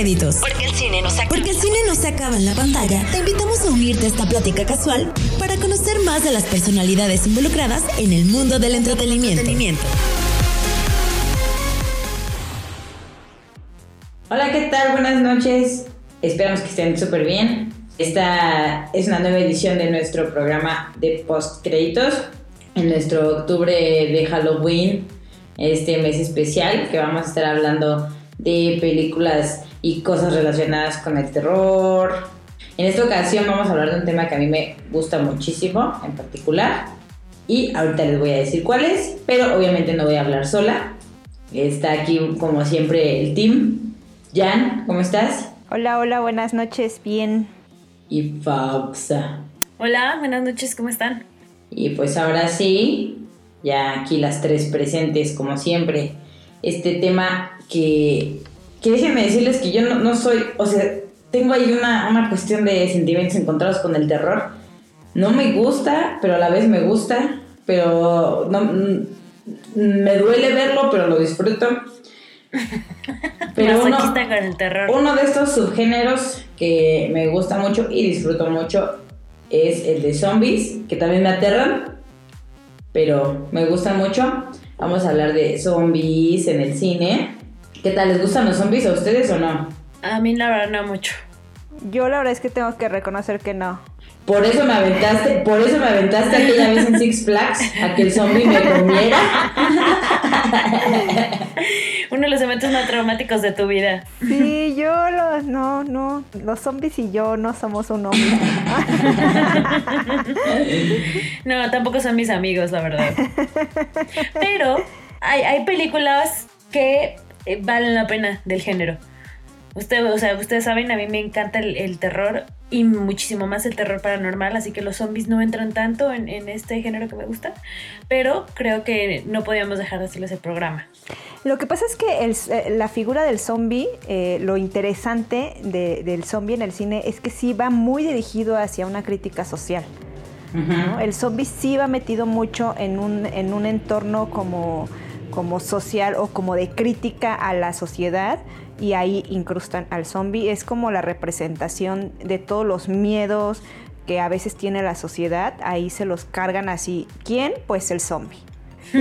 Créditos. Porque el cine no se acaba. Porque el cine no se acaba en la pantalla, te invitamos a unirte a esta plática casual para conocer más de las personalidades involucradas en el mundo del entretenimiento. Hola, ¿qué tal? Buenas noches. Esperamos que estén súper bien. Esta es una nueva edición de nuestro programa de post créditos en nuestro octubre de Halloween, este mes especial que vamos a estar hablando de películas y cosas relacionadas con el terror. En esta ocasión vamos a hablar de un tema que a mí me gusta muchísimo en particular y ahorita les voy a decir cuál es, pero obviamente no voy a hablar sola. Está aquí como siempre el team. Jan, ¿cómo estás? Hola, hola, buenas noches, bien. Y Fauxa. Hola, buenas noches, ¿cómo están? Y pues ahora sí, ya aquí las tres presentes como siempre. Este tema que, que déjenme decirles que yo no, soy, o sea, tengo ahí una, una cuestión de sentimientos encontrados con el terror. No me gusta, pero a la vez me gusta, pero no, mm, me duele verlo, pero lo disfruto. Pero uno, con el terror. uno de estos subgéneros que me gusta mucho y disfruto mucho es el de zombies, que también me aterran, pero me gustan mucho. Vamos a hablar de zombies en el cine. ¿Qué tal? ¿Les gustan los zombies a ustedes o no? A mí la verdad no mucho. Yo la verdad es que tengo que reconocer que no. Por eso me aventaste, por eso me aventaste aquella vez en Six Flags a que el zombie me comiera. Uno de los eventos más traumáticos de tu vida. Sí, yo los, no, no, los zombies y yo no somos un hombre. no, tampoco son mis amigos, la verdad. Pero hay, hay películas que eh, valen la pena del género. Usted, o sea, ustedes saben, a mí me encanta el, terror y muchísimo más el terror paranormal, así que los zombies no entran tanto en, este género que me gusta, pero creo que no podíamos dejar de hacerles el programa. Lo que pasa es que eh, la figura del zombie, eh, lo interesante del zombie en el cine es que sí va muy dirigido hacia una crítica social. El zombie sí va metido mucho en un, en un entorno como, como social o como de crítica a la sociedad y ahí incrustan al zombie. Es como la representación de todos los miedos que a veces tiene la sociedad, ahí se los cargan así. ¿Quién? Pues el zombie.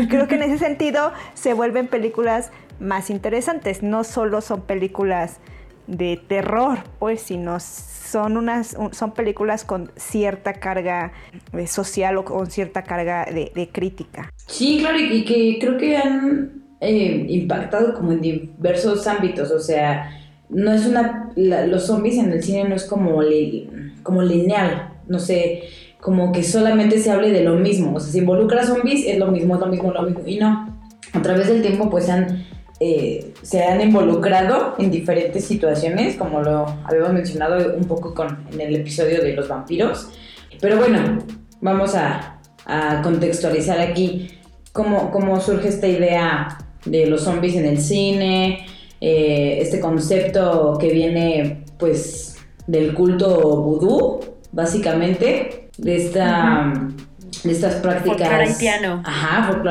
Creo que en ese sentido se vuelven películas más interesantes. No solo son películas de terror, pues, sino son unas son películas con cierta carga eh, social o con cierta carga de, crítica. Sí, claro, y que creo que han eh, impactado como en diversos ámbitos, o sea, no es una, los zombies en el cine no es como, como lineal, no sé, como que solamente se hable de lo mismo, o sea, si involucra zombies es lo mismo, es lo mismo, lo mismo, y no, a través del tiempo pues han, eh, se han involucrado en diferentes situaciones, como lo habíamos mencionado un poco con, en el episodio de los vampiros, pero bueno, vamos a, a contextualizar aquí cómo, cómo surge esta idea de los zombies en el cine, eh, este concepto que viene pues del culto vudú, básicamente, de esta... De estas prácticas. haitiano. Ajá,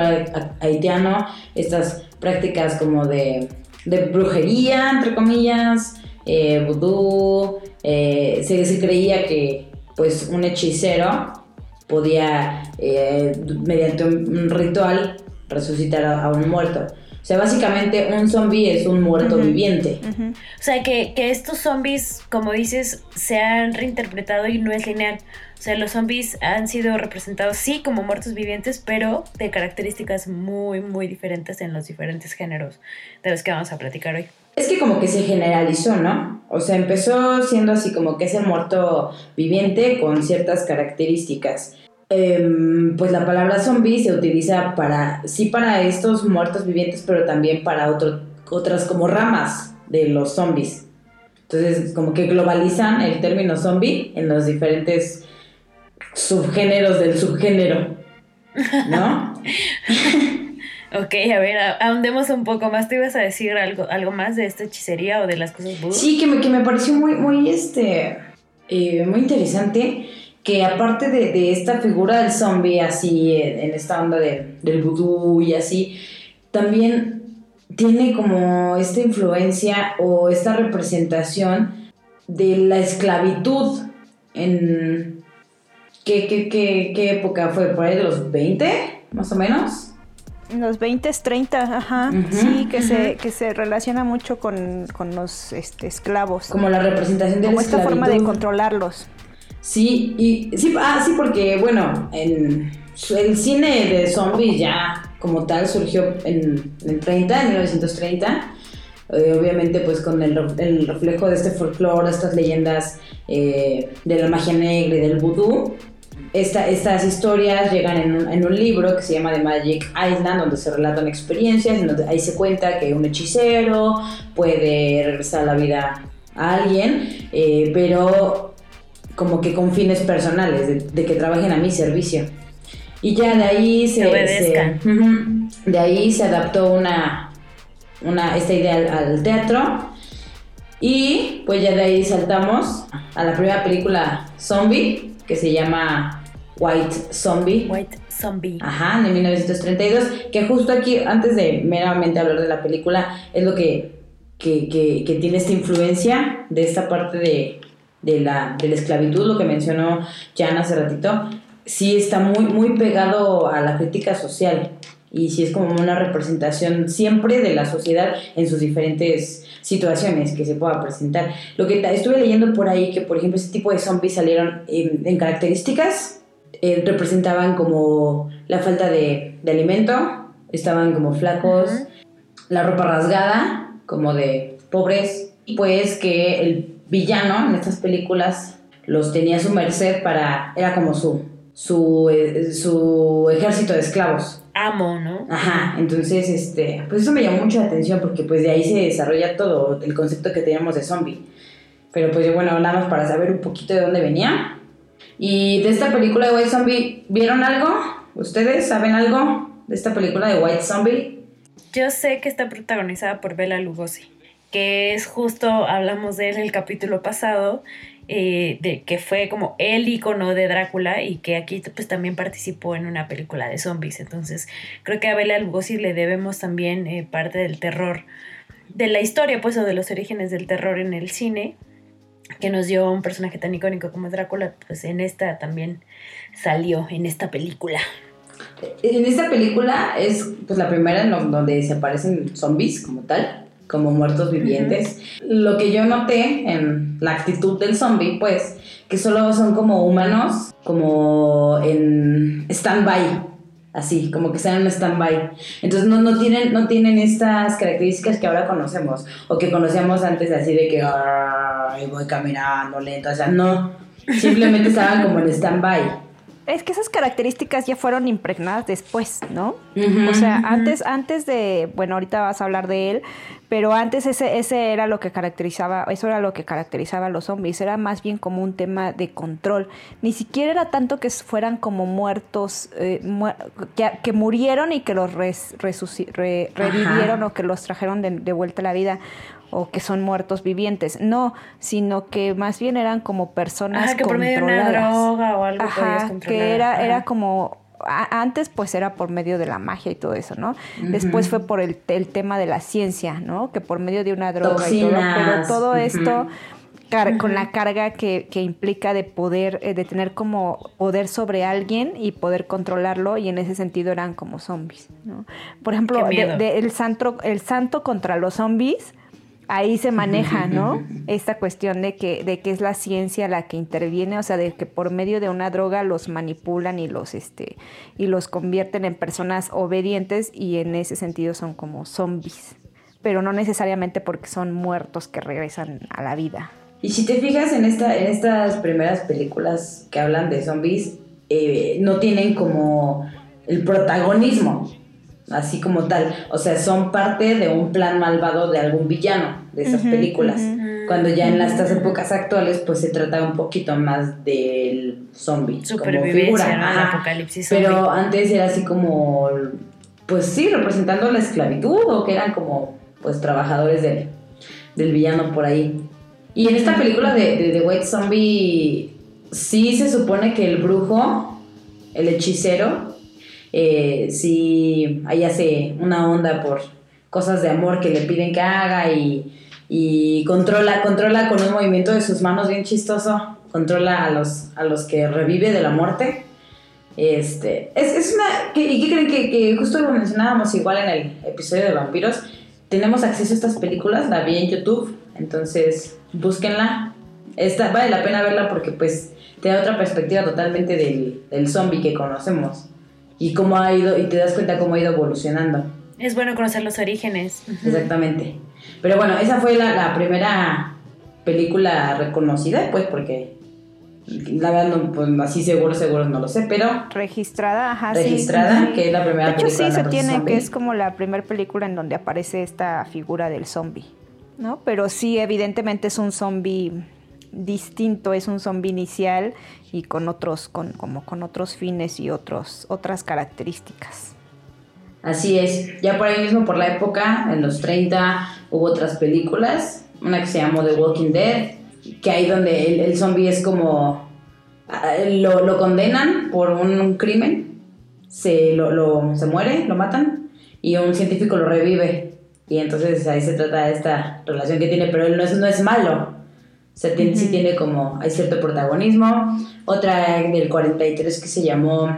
haitiano. Estas prácticas como de, de brujería, entre comillas, eh, vudú. Eh, se, creía que pues un hechicero podía, mediante un ritual, resucitar a, un muerto. O sea, básicamente un zombie es un muerto viviente. O sea, que, estos zombies, como dices, se han reinterpretado y no es lineal. O sea, los zombies han sido representados, sí, como muertos vivientes, pero de características muy, muy diferentes en los diferentes géneros de los que vamos a platicar hoy. Es que como que se generalizó, ¿no? O sea, empezó siendo así como que ese muerto viviente con ciertas características. Em, pues la palabra zombie se utiliza para, sí para estos muertos vivientes, pero también para otras como ramas de los zombies. Entonces, como que globalizan el término zombie en los diferentes subgéneros del subgénero, ¿no? ok, a ver, ahondemos un poco más. ¿Te ibas a decir algo, algo más de esta hechicería o de las cosas Sí, que me, que me pareció muy, muy, este, eh, muy interesante que aparte de, esta figura del zombie, así, en, esta onda del vudú y así, también tiene como esta influencia o esta representación de la esclavitud en... ¿Qué, qué, qué, qué época fue? ¿Por ahí de los 20, más o menos? En los 20, 30, ajá. sí, que, se, que se relaciona mucho con, los este, esclavos. Como la representación de Como la esta forma de controlarlos. Sí, y sí, ah, sí, porque bueno, en el cine de zombies ya como tal surgió en, el 30, en 1930. Eh, obviamente pues con el, reflejo de este folclore, estas leyendas eh, de la magia negra y del vudú. estas historias llegan en un, libro que se llama The Magic Island, donde se relatan experiencias, donde ahí se cuenta que un hechicero puede regresar a la vida a alguien, eh, pero como que con fines personales, de, que trabajen a mi servicio. Y ya de ahí se, de ahí se adaptó una, una esta idea al, teatro y pues ya de ahí saltamos a la primera película zombie que se llama White Zombie. White Zombie. Ajá, de 1932, que justo aquí, antes de meramente hablar de la película, es lo que, que, que tiene esta influencia de esta parte de, de la, de la esclavitud, lo que mencionó Jan hace ratito, sí está muy, muy pegado a la crítica social y sí es como una representación siempre de la sociedad en sus diferentes situaciones que se pueda presentar. Lo que estuve leyendo por ahí, que por ejemplo ese tipo de zombies salieron en, características, eh, representaban como la falta de, de alimento, estaban como flacos, la ropa rasgada, como de pobres, y pues que el villano en estas películas los tenía a su merced para, era como su, su, eh, su ejército de esclavos. Amo, ¿no? Ajá, entonces, este, pues eso me llamó mucho la atención porque pues de ahí se desarrolla todo el concepto que teníamos de zombie. Pero pues bueno, nada más para saber un poquito de dónde venía. Y de esta película de White Zombie, ¿vieron algo? ¿Ustedes saben algo de esta película de White Zombie? Yo sé que está protagonizada por Bela Lugosi que es justo, hablamos de él el capítulo pasado, eh, de que fue como el icono de Drácula y que aquí pues también participó en una película de zombies. Entonces creo que a Bela Lugosi le debemos también eh, parte del terror, de la historia pues o de los orígenes del terror en el cine, que nos dio un personaje tan icónico como Drácula, pues en esta también salió, en esta película. En esta película es pues la primera en donde se aparecen zombies como tal como muertos vivientes. Lo que yo noté en la actitud del zombie, pues, que solo son como humanos, como en stand-by, así, como que sean en stand-by. Entonces no, no, tienen, no tienen estas características que ahora conocemos, o que conocíamos antes, así de que voy caminando lento, o sea, no, simplemente estaban como en stand-by. Es que esas características ya fueron impregnadas después, ¿no? o sea, antes, antes de, bueno, ahorita vas a hablar de él, pero antes ese, ese era lo que caracterizaba, eso era lo que caracterizaba a los zombies, era más bien como un tema de control. Ni siquiera era tanto que fueran como muertos, eh, que, murieron y que los revivieron o que los trajeron de, de vuelta a la vida o que son muertos vivientes, no, sino que más bien eran como personas que de una droga o algo Ajá, que era, era como antes pues era por medio de la magia y todo eso, ¿no? Después fue por el, tema de la ciencia, ¿no? Que por medio de una droga y todo, pero todo esto con la carga que, implica de poder, eh, de tener como poder sobre alguien y poder controlarlo y en ese sentido eran como zombies, ¿no? Por ejemplo, el, santo, el santo contra los zombies ahí se maneja, ¿no? Esta cuestión de que, de que es la ciencia la que interviene, o sea, de que por medio de una droga los manipulan y los, este, y los convierten en personas obedientes y en ese sentido son como zombies, pero no necesariamente porque son muertos que regresan a la vida. Y si te fijas en, esta, en estas primeras películas que hablan de zombies, eh, no tienen como el protagonismo así como tal. O sea, son parte de un plan malvado de algún villano de esas películas. Cuando ya en estas épocas actuales, pues se trata un poquito más del zombie. Como figura. apocalipsis Pero antes era así como, pues sí, representando la esclavitud o que eran como, pues, trabajadores del, del villano por ahí. Y en esta película de, de The White Zombie, sí se supone que el brujo, el hechicero, eh, si ahí hace una onda por cosas de amor que le piden que haga y, y controla, controla con un movimiento de sus manos bien chistoso, controla a los, a los que revive de la muerte. Este, es, es una... ¿Y qué creen que, que justo lo mencionábamos igual en el episodio de vampiros? Tenemos acceso a estas películas, la vi en YouTube, entonces búsquenla. Esta, vale la pena verla porque pues te da otra perspectiva totalmente del, del zombie que conocemos y cómo ha ido, y te das cuenta cómo ha ido evolucionando. Es bueno conocer los orígenes. Exactamente. Pero bueno, esa fue la, la primera película reconocida, pues porque la verdad, no, pues, así seguro, seguro no lo sé, pero... Registrada, ajá, Registrada, sí. que es la primera de hecho, película. sí, se de tiene zombie. que es como la primera película en donde aparece esta figura del zombie, ¿no? Pero sí, evidentemente es un zombie distinto, es un zombie inicial y con otros, con, como con otros fines y otros, otras características. Así es. Ya por ahí mismo, por la época, en los 30, hubo otras películas. Una que se llamó The Walking Dead, que ahí donde el, zombie es como... ah, Lo, lo condenan por un crimen, se, lo, lo- se muere, lo matan, y un científico lo revive. Y entonces ahí se trata de esta relación que tiene, pero él no es, no es malo. Sea, tiene- sí tiene como, hay cierto protagonismo. Otra del 43 que se llamó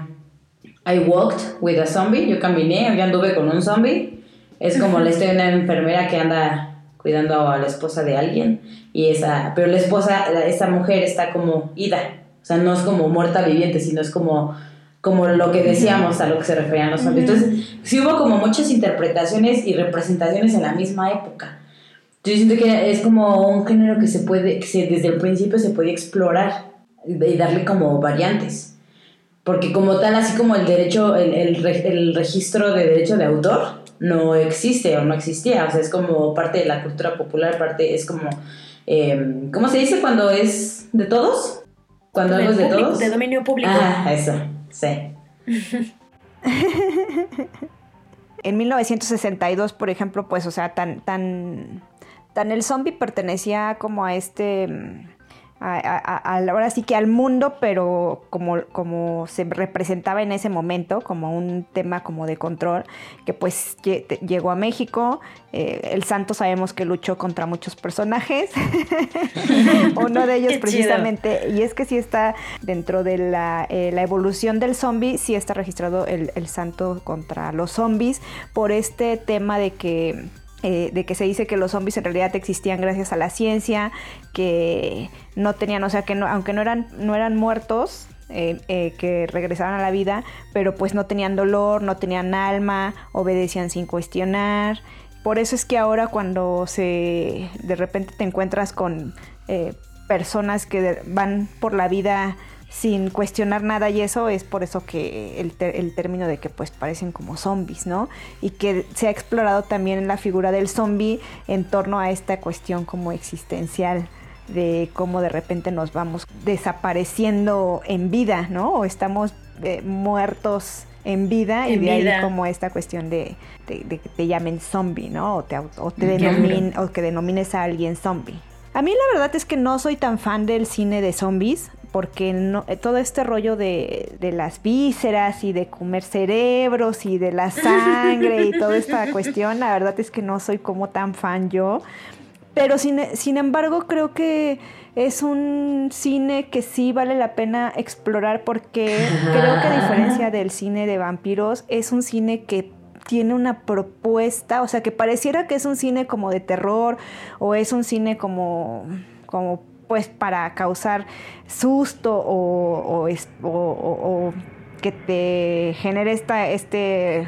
I walked with a zombie. Yo caminé, yo anduve con un zombie. Es como la historia de una enfermera que anda cuidando a la esposa de alguien. Y esa, pero la esposa, esa mujer está como ida. O sea, no es como muerta viviente, sino es como, como lo que decíamos a lo que se referían los zombies. Entonces, sí hubo como muchas interpretaciones y representaciones en la misma época. Yo siento que es como un género que se puede, que se- desde el principio se puede explorar y darle como variantes. Porque como tal, así como el derecho, el, el, el registro de derecho de autor no existe o no existía, o sea, es como parte de la cultura popular, parte es como, eh, ¿cómo se dice cuando es de todos? Cuando algo es de público, todos. de dominio público. Ah, eso, sí. En 1962, por ejemplo, pues, o sea, tan, tan, tan el zombie pertenecía como a este, mm, a, a- a- al- ahora sí que al mundo, pero como, como se representaba en ese momento, como un tema como de control, que pues llegó a México. Eh, el santo sabemos que luchó contra muchos personajes. Uno de ellos Qué chido. precisamente y es que sí está dentro de la, eh, la evolución del zombie, sí está registrado el, el santo contra los zombies por este tema de que, eh, de que se dice que los zombies en realidad existían gracias a la ciencia, que no tenían, o sea, que no, aunque no eran, no eran muertos, eh, eh, que regresaban a la vida, pero pues no tenían dolor, no tenían alma, obedecían sin cuestionar. Por eso es que ahora cuando se de repente te encuentras con eh, personas que van por la vida sin cuestionar nada y eso es por eso que el, ter- el término de que pues parecen como zombies, ¿no? Y que se ha explorado también la figura del zombie en torno a esta cuestión como existencial de cómo de repente nos vamos desapareciendo en vida, ¿no? O estamos eh, muertos en vida y de vida. ahí como esta cuestión de, de- de que te llamen zombie, ¿no? O, te, o, te denomin- o que denomines a alguien zombie. A mí la verdad es que no soy tan fan del cine de zombies porque no, eh, todo este rollo de, de las vísceras y de comer cerebros y de la sangre y toda esta cuestión, la verdad es que no soy como tan fan yo. Pero sin, sin embargo creo que es un cine que sí vale la pena explorar porque creo que a diferencia del cine de vampiros es un cine que tiene una propuesta, o sea que pareciera que es un cine como de terror o es un cine como, como pues para causar susto o, o es- o- o- o que te genere esta, este,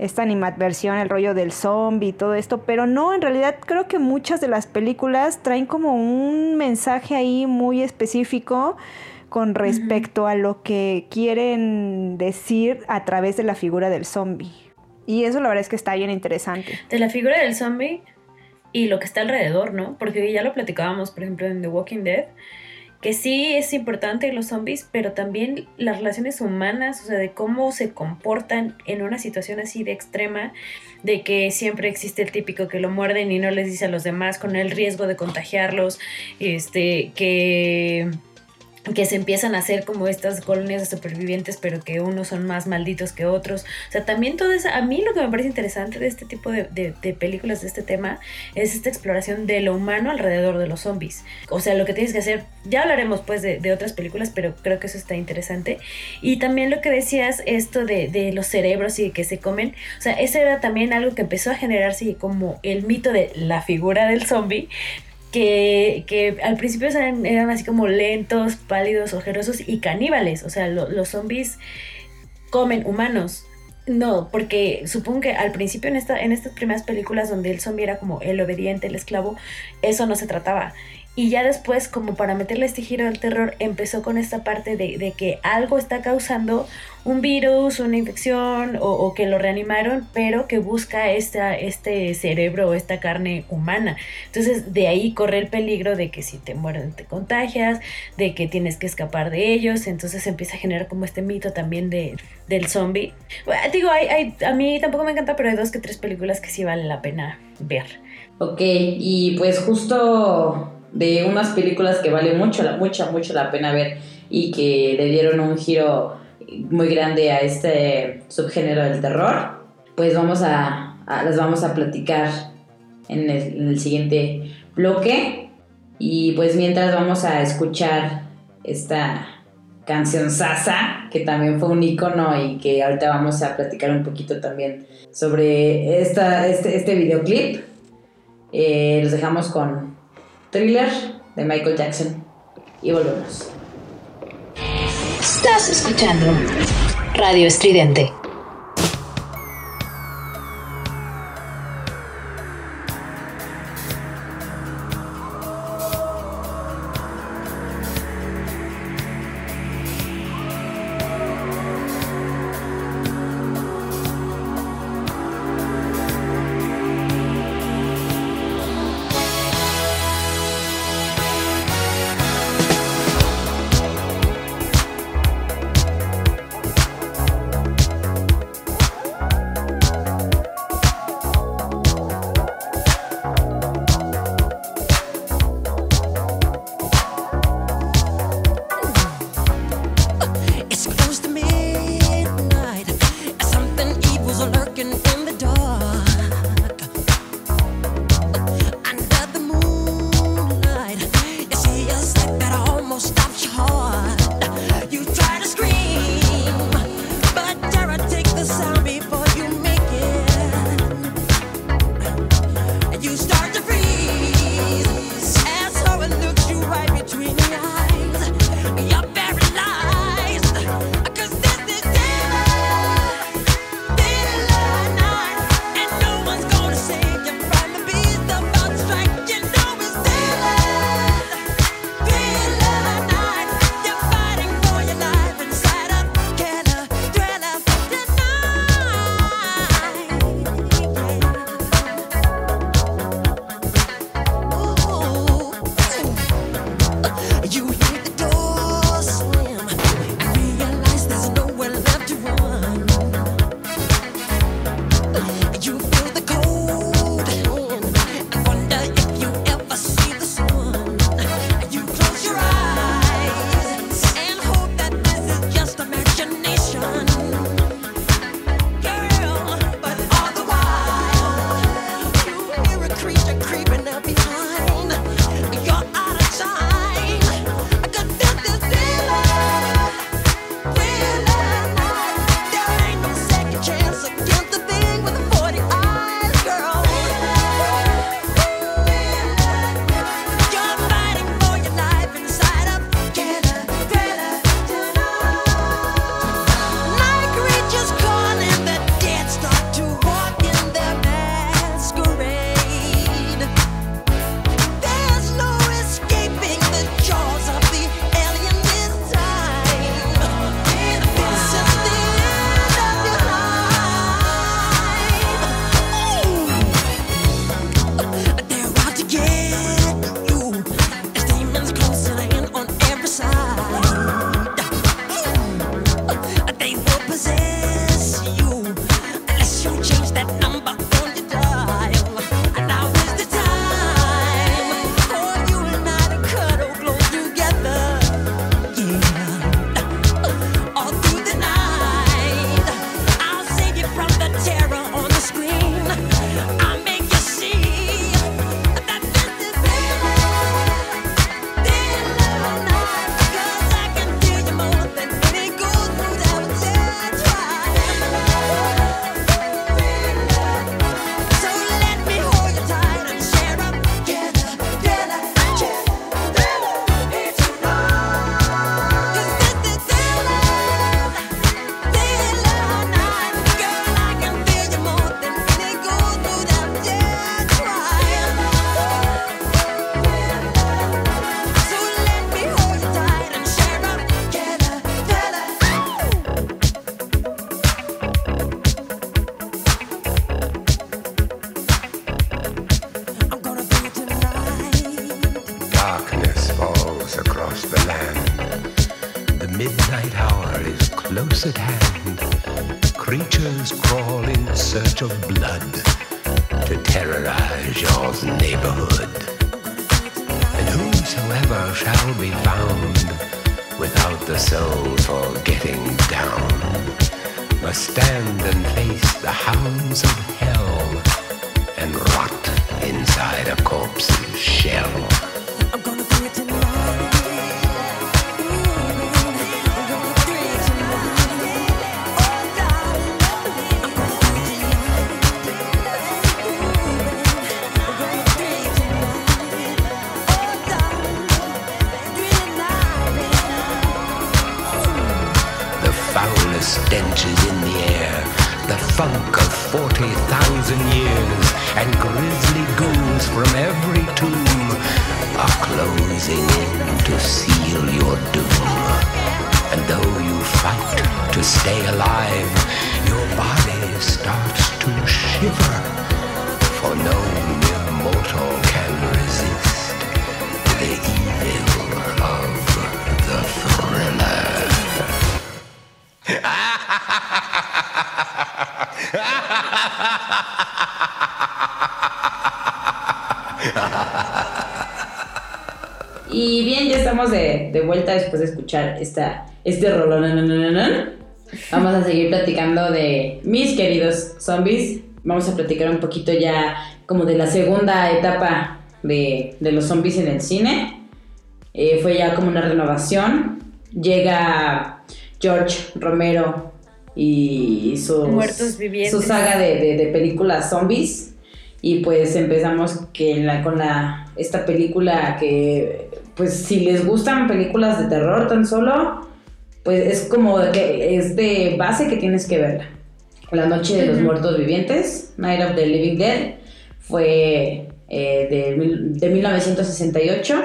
esta animadversión, el rollo del zombie y todo esto, pero no, en realidad creo que muchas de las películas traen como un mensaje ahí muy específico con respecto a lo que quieren decir a través de la figura del zombie. Y eso la verdad es que está bien interesante. De la figura del zombie y lo que está alrededor, ¿no? Porque ya lo platicábamos, por ejemplo, en The Walking Dead, que sí es importante los zombies, pero también las relaciones humanas, o sea, de cómo se comportan en una situación así de extrema, de que siempre existe el típico que lo muerden y no les dice a los demás con el riesgo de contagiarlos, este, que que se empiezan a hacer como estas colonias de supervivientes, pero que unos son más malditos que otros. O sea, también todo eso, a mí lo que me parece interesante de este tipo de, películas, de este tema, es esta exploración de lo humano alrededor de los zombies. O sea, lo que tienes que hacer, ya hablaremos pues de, otras películas, pero creo que eso está interesante. Y también lo que decías, esto de, de los cerebros y de que se comen, o sea, ese era también algo que empezó a generarse como el mito de la figura del zombie, que, al principio eran, así como lentos, pálidos, ojerosos y caníbales. O sea, los zombies comen humanos. No, porque supongo que al principio en, esta, en estas primeras películas donde el zombie era como el obediente, el esclavo, eso no se trataba. Y ya después, como para meterle este giro al terror, empezó con esta parte de, que algo está causando un virus, una infección o, que lo reanimaron, pero que busca este cerebro o esta carne humana. Entonces de ahí corre el peligro de que si te mueren te contagias, de que tienes que escapar de ellos, entonces empieza a generar como este mito también de, del zombie. digo, hay, a mí tampoco me encanta, pero hay dos que tres películas que sí vale la pena ver. Ok, y pues justo de unas películas que vale mucho, mucho, mucho la pena ver y que le dieron un giro muy grande a este subgénero del terror, pues vamos a, las vamos a platicar en el, siguiente bloque. Y pues mientras vamos a escuchar esta canción Sasa, que también fue un icono y que ahorita vamos a platicar un poquito también sobre esta, este, este videoclip. Eh, los dejamos con Thriller de Michael Jackson. Y volvemos. Estás escuchando Radio Estridente. Alive, your body starts to shiver, for no mere mortal can resist the evil of the thriller. Y bien, ya estamos de, de vuelta después de escuchar esta, este rolón. Vamos a seguir platicando de mis queridos zombies. Vamos a platicar un poquito ya como de la segunda etapa de, de los zombies en el cine. Eh, fue ya como una renovación. Llega George Romero y sus, su saga de, de- de películas zombies. Y pues empezamos que la, con la, esta película que, pues si les gustan películas de terror tan solo, pues es como que es de base que tienes que verla. La Noche de los. Muertos Vivientes, Night of the Living Dead, fue eh, de, de 1968.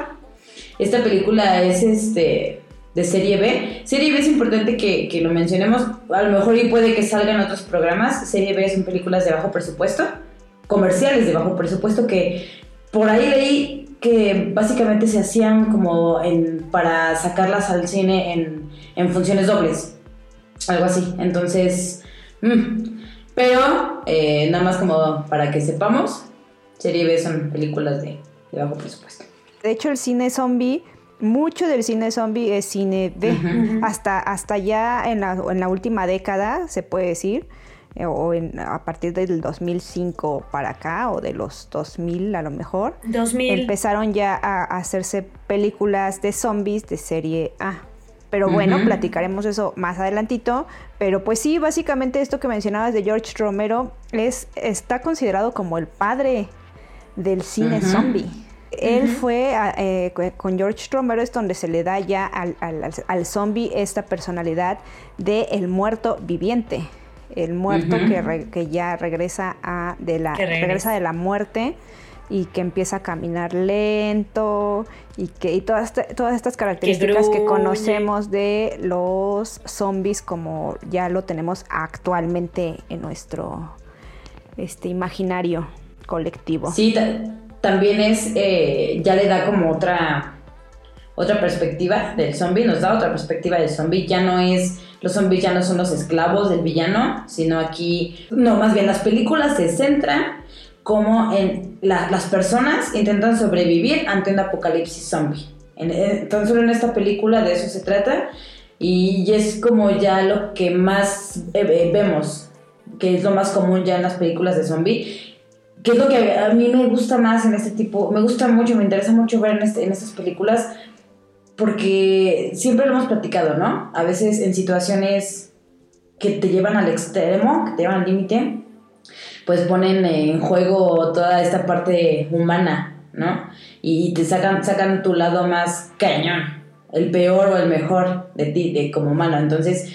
Esta película es este de serie B. Serie B es importante que, que lo mencionemos. A lo mejor y puede que salgan otros programas. Serie B son películas de bajo presupuesto, comerciales de bajo presupuesto que por ahí leí que básicamente se hacían como en, para sacarlas al cine en, en funciones dobles. Algo así. Entonces, mm. pero eh, nada más como para que sepamos, serie B son películas de, de bajo presupuesto. De hecho, el cine zombie, mucho del cine zombie es cine B. Ujú. hasta, hasta ya en la, en la última década, se puede decir, o en- a partir del 2005 para acá, o de los 2000 a lo mejor, 2000. empezaron ya a, hacerse películas de zombies de serie A. Pero bueno, platicaremos eso más adelantito. Pero pues sí, básicamente esto que mencionabas de George Romero es, está considerado como el padre del cine zombie. Él fue, a- eh, con George Romero es donde se le da ya al, al- al zombie esta personalidad de el muerto viviente. El muerto que, re- que ya regresa, a, de la, regresa. regresa de la muerte y que empieza a caminar lento y que y todas, este- todas estas características que conocemos de los zombies como ya lo tenemos actualmente en nuestro este imaginario colectivo. Sí, ta- también es, eh, ya le da como otra, otra perspectiva del zombie, nos da otra perspectiva del zombie, ya no es, los zombies ya no son los esclavos del villano, sino aquí, no, más bien las películas se centran como en la- las personas intentan sobrevivir ante un apocalipsis zombie. En, en- tan solo en esta película de eso se trata y es como ya lo que más eh, eh, vemos, que es lo más común ya en las películas de zombie que es lo que a mí me gusta más en este tipo, me gusta mucho, me interesa mucho ver en, este- en estas películas, porque siempre lo hemos platicado, ¿no? A veces en situaciones que te llevan al extremo, que te llevan al límite, pues ponen en juego toda esta parte humana, ¿no? Y te sacan, sacan tu lado más cañón, el peor o el mejor de ti, de como humano. Entonces,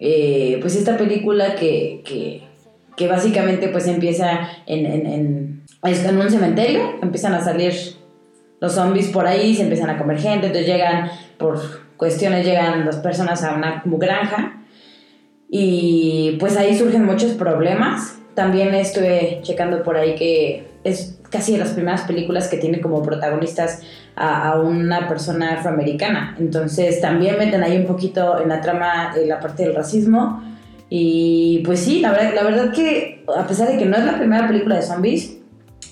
eh, pues esta película que, que, que básicamente pues empieza en, en, en, en un cementerio, empiezan a salir los zombies por ahí, se empiezan a comer gente, entonces llegan, por cuestiones, llegan las personas a una granja y pues ahí surgen muchos problemas. También estuve checando por ahí que es casi de las primeras películas que tiene como protagonistas a, una persona afroamericana. Entonces también meten ahí un poquito en la trama la parte del racismo. Y pues sí, la verdad, la verdad que a pesar de que no es la primera película de zombies,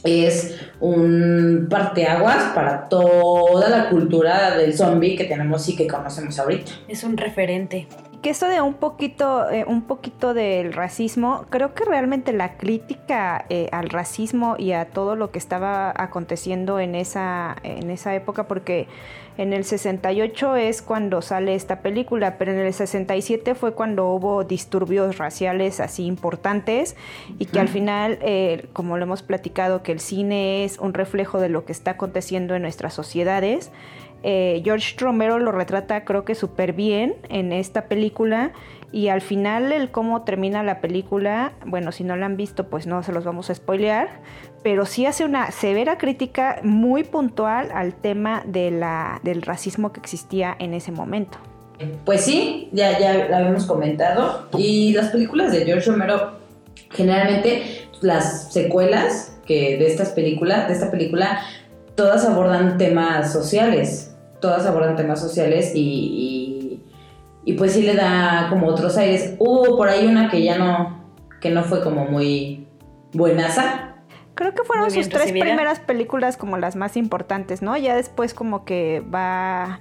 es un parteaguas para toda la cultura del zombie que tenemos y que conocemos ahorita. Es un referente que esto de un poquito, eh, un poquito del racismo, creo que realmente la crítica eh, al racismo y a todo lo que estaba aconteciendo en esa, en esa época, porque en el 68 es cuando sale esta película, pero en el 67 fue cuando hubo disturbios raciales así importantes y que al final, eh, como lo hemos platicado, que el cine es un reflejo de lo que está aconteciendo en nuestras sociedades. Eh, George Romero lo retrata creo que súper bien en esta película y al final el cómo termina la película, bueno, si no la han visto pues no se los vamos a spoilear, pero sí hace una severa crítica muy puntual al tema de la, del racismo que existía en ese momento. Pues sí, ya, ya lo habíamos comentado y las películas de George Romero generalmente las secuelas que de estas películas, de esta película, todas abordan temas sociales todas abordan temas sociales y, y, pues sí le da como otros aires. Hubo por ahí una que ya no, que no fue como muy buenaza. Creo que fueron sus tres primeras películas como las más importantes, ¿no? Ya después como que va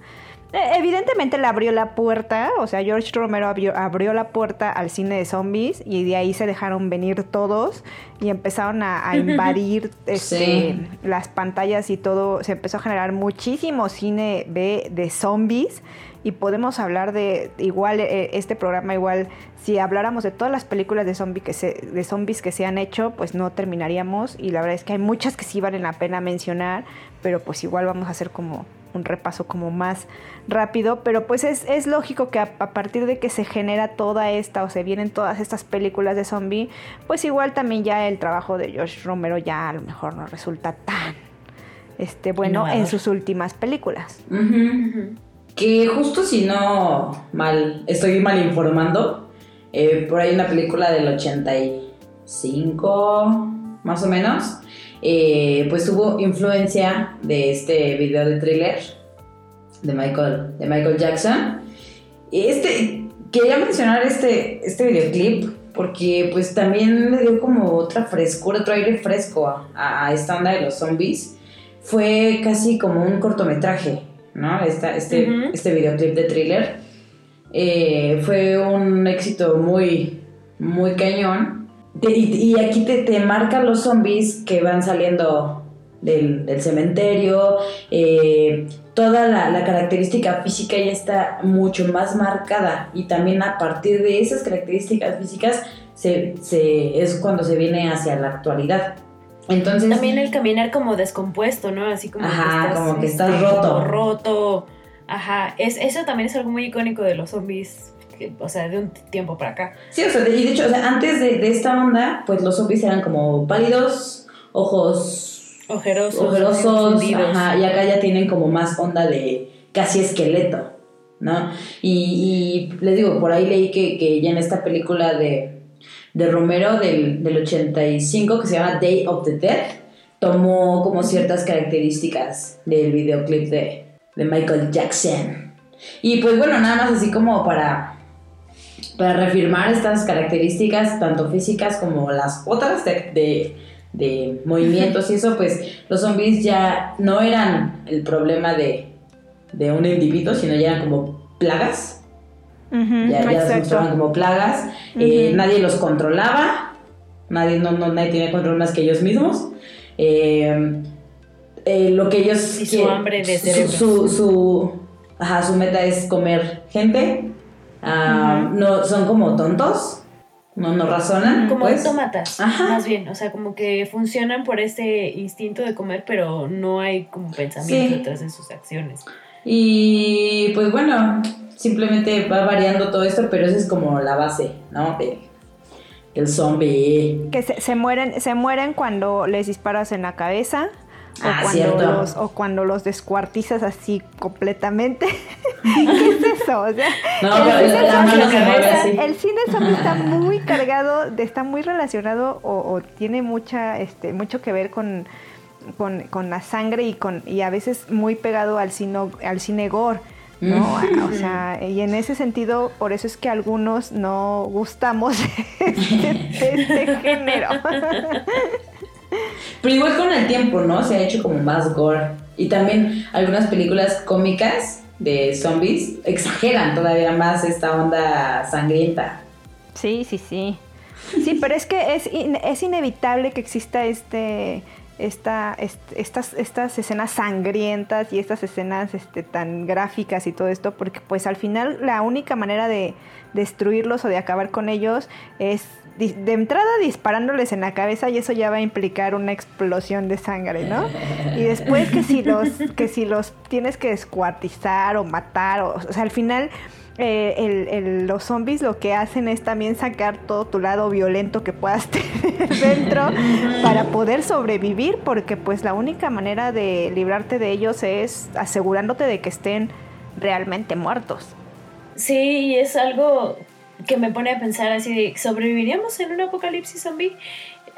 eh, evidentemente le abrió la puerta, o sea, George Romero abrió, la puerta al cine de zombies y de ahí se dejaron venir todos y empezaron a, invadir este, las pantallas y todo, se empezó a generar muchísimo cine de, de zombies y podemos hablar de igual eh, este programa igual si habláramos de todas las películas de zombies que se de zombies que se han hecho pues no terminaríamos y la verdad es que hay muchas que sí valen la pena mencionar pero pues igual vamos a hacer como un repaso como más rápido, pero pues es, lógico que a, partir de que se genera toda esta o se vienen todas estas películas de zombie, pues igual también ya el trabajo de George Romero ya a lo mejor no resulta tan este, bueno en sus últimas películas. Que justo si no mal, estoy mal informando, eh, por ahí una película del 85 más o menos, eh, pues tuvo influencia de este video de thriller de Michael, de Michael Jackson. Este, quería mencionar este, este videoclip porque pues también le dio como otra frescura, otro aire fresco a, esta onda de los zombies. Fue casi como un cortometraje, ¿no? este, este videoclip de thriller. Eh, fue un éxito muy, muy cañón y, aquí te, te marcan los zombies que van saliendo del, cementerio. Eh, toda la, característica física ya está mucho más marcada. Y también a partir de esas características físicas se, es cuando se viene hacia la actualidad. Entonces, también el caminar como descompuesto, ¿no? Así como que estás, como que estás este, roto. Roto. Ajá. Es, eso también es algo muy icónico de los zombies o sea, de un tiempo para acá. Sí, o sea, y de hecho, antes de, esta onda, pues los zombies eran como pálidos, ojos ojerosos, ojerosos y acá ya tienen como más onda de casi esqueleto, ¿no? Y, les digo, por ahí leí que, ya en esta película de, de Romero del, del 85, que se llama Day of the Dead, tomó como ciertas características del videoclip de, de Michael Jackson. Y pues bueno, nada más así como para para reafirmar estas características, tanto físicas como las otras de, movimientos y eso, pues los zombies ya no eran el problema de, un individuo, sino ya eran como plagas. Ya, se mostraban como plagas. Eh, nadie los controlaba. Nadie, no, no, nadie tenía control más que ellos mismos. Eh, eh, lo que ellos... Y su hambre de su, su, su meta es comer gente Ah, no, son como tontos, no, no razonan. Como pues. autómatas, más bien. O sea, como que funcionan por ese instinto de comer, pero no hay como pensamiento detrás de sus acciones. Y pues bueno, simplemente va variando todo esto, pero esa es como la base, ¿no? De, del zombie. Que se, mueren, se mueren cuando les disparas en la cabeza. O, ah, cuando los, o cuando los descuartizas así completamente. ¿Qué es eso? O sea, No, el, cine la zombie- mano se mueve así. el cine zombie está muy cargado, de- está muy relacionado o, o tiene mucha, este, mucho que ver con, con, con la sangre y con y a veces muy pegado al cine, al cine gore. ¿No? O sea, y en ese sentido, por eso es que algunos no gustamos de este, de este género. Pero igual con el tiempo, ¿no? Se ha hecho como más gore. Y también algunas películas cómicas de zombies exageran todavía más esta onda sangrienta. Sí, sí, sí. Sí, pero es que es, in- es inevitable que exista este, esta, est- estas, estas escenas sangrientas y estas escenas este, tan gráficas y todo esto, porque pues al final la única manera de destruirlos o de acabar con ellos es de entrada disparándoles en la cabeza y eso ya va a implicar una explosión de sangre, ¿no? Y después que si los, que si los tienes que descuartizar o matar, o, o sea, al final eh, el- el- los zombies lo que hacen es también sacar todo tu lado violento que puedas tener dentro para poder sobrevivir, porque pues la única manera de librarte de ellos es asegurándote de que estén realmente muertos. Sí, y es algo que me pone a pensar así de, ¿sobreviviríamos en un apocalipsis zombie?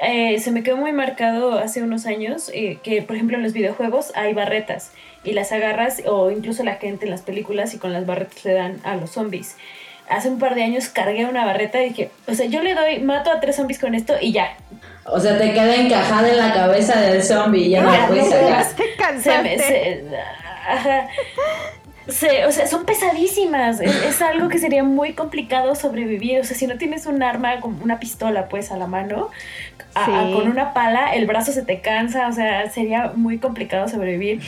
Eh, se me quedó muy marcado hace unos años eh, que, por ejemplo, en los videojuegos hay barretas y las agarras o incluso la gente en las películas y con las barretas le dan a los zombies. Hace un par de años cargué una barreta y dije, o sea, yo le doy, mato a tres zombies con esto y ya. O sea, te queda encajada en la cabeza del zombie y ya no puedes no sacar. Te Se cansaste. me- se- ajá. Se- o sea, son pesadísimas. Es, es algo que sería muy complicado sobrevivir. O sea, si no tienes un arma, como una pistola, pues, a la mano, a- a- Sí. con una pala, el brazo se te cansa. O sea, sería muy complicado sobrevivir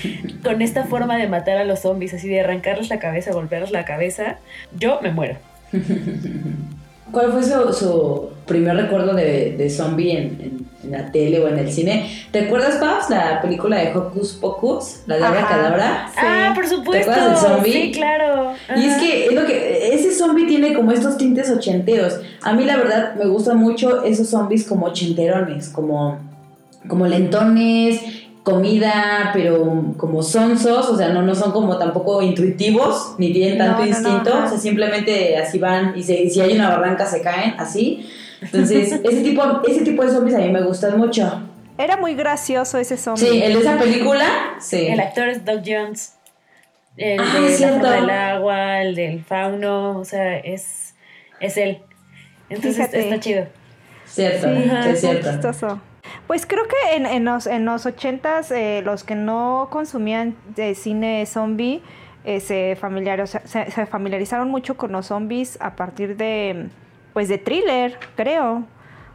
con esta forma de matar a los zombies, así de arrancarles la cabeza, golpearles la cabeza. Yo me muero. ¿Cuál fue su, su primer recuerdo de, de zombie en, en- en la tele o en el cine? ¿Te acuerdas, Pabs, la película de Hocus Pocus? La de. Abra Sí. Ah, por supuesto. acuerdas del zombie? Sí, claro. Y es que, es lo que ese zombie tiene como estos tintes ochenteros. A mí la verdad me gustan mucho esos zombies como ochenterones, como, como lentones, comida, pero como sonsos, o sea, no, no son como tampoco intuitivos, ni tienen tanto no, no, instinto, o sea, simplemente así van y, se- y si hay una barranca se caen, así. Entonces, ese tipo, ese tipo de zombies a mí me gustan mucho. Era muy gracioso ese zombie. Sí, el de esa película, sí. El actor es Doug Jones. El Ah, de cierto. La Forma del Agua, el del Fauno, o sea, es, es él. Entonces Fíjate. está chido. Cierto, Sí, es cierto. chistoso. Pues creo que en, en los, en los 80s, eh, los que no consumían de cine zombie eh, se, familiar, se, se familiarizaron mucho con los zombies a partir de, pues, de thriller, creo.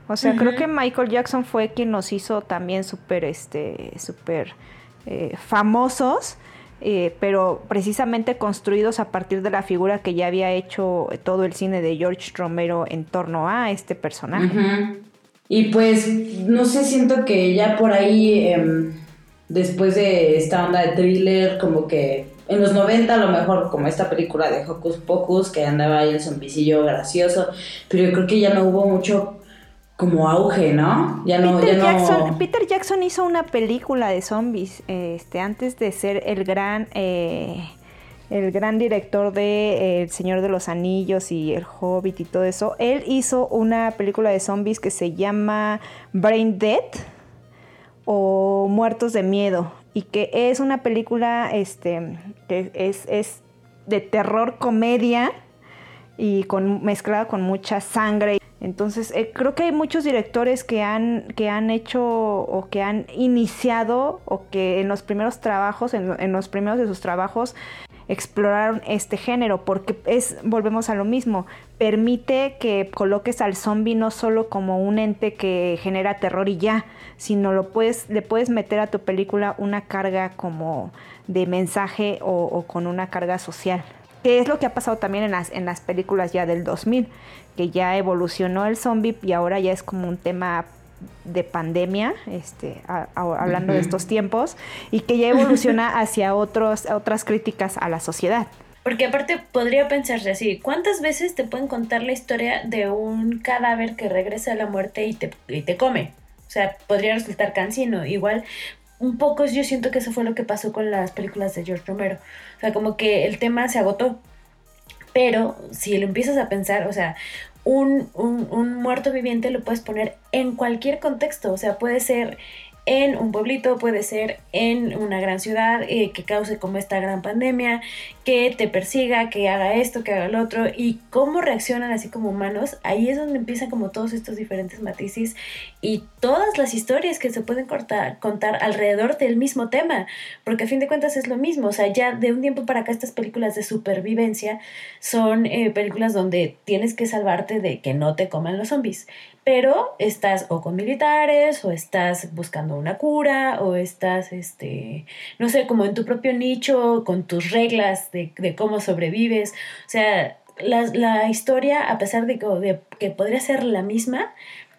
O sea, creo que Michael Jackson fue quien nos hizo también súper, este, súper eh, famosos. eh, pero precisamente construidos a partir de la figura que ya había hecho todo el cine de George Romero en torno a este personaje. Y pues, no sé, siento que ya por ahí, em, después de esta onda de thriller, como que en los 90 a lo mejor, como esta película de Hocus Pocus, que andaba ahí el zombicillo gracioso, pero yo creo que ya no hubo mucho como auge, ¿no? Ya no, Peter, ya Jackson, no... Peter Jackson hizo una película de zombies este, antes de ser el gran, eh, el gran director de eh, El Señor de los Anillos y El Hobbit y todo eso. Él hizo una película de zombies que se llama Brain Dead o Muertos de Miedo y que es una película este, que es, es de terror comedia y con, mezclada con mucha sangre. Entonces, eh, creo que hay muchos directores que han, que han hecho o que han iniciado o que en los primeros trabajos, en, en los primeros de sus trabajos, exploraron este género, porque es, volvemos a lo mismo, permite que coloques al zombie no solo como un ente que genera terror y ya, sino lo puedes, le puedes meter a tu película una carga como de mensaje o, con una carga social. Que es lo que ha pasado también en las, en las películas ya del 2000, que ya evolucionó el zombie y ahora ya es como un tema de pandemia, este, a- a- hablando de estos tiempos, y que ya evoluciona hacia otros, otras críticas a la sociedad. Porque aparte podría pensarse así, ¿cuántas veces te pueden contar la historia de un cadáver que regresa a la muerte y te, y te come? O sea, podría resultar cansino. Igual un poco yo siento que eso fue lo que pasó con las películas de George Romero. O sea, como que el tema se agotó. Pero si lo empiezas a pensar, o sea, un, un, un muerto viviente lo puedes poner en cualquier contexto. O sea, puede ser en un pueblito, puede ser en una gran ciudad eh, que cause como esta gran pandemia, que te persiga, que haga esto, que haga lo otro, y cómo reaccionan así como humanos, ahí es donde empiezan como todos estos diferentes matices y todas las historias que se pueden cortar, contar alrededor del mismo tema, porque a fin de cuentas es lo mismo, o sea, ya de un tiempo para acá estas películas de supervivencia son eh, películas donde tienes que salvarte de que no te coman los zombies, pero estás o con militares o estás buscando una cura o estás, este, no sé, como en tu propio nicho, con tus reglas de, de cómo sobrevives. O sea, la, la historia, a pesar de que, de que podría ser la misma,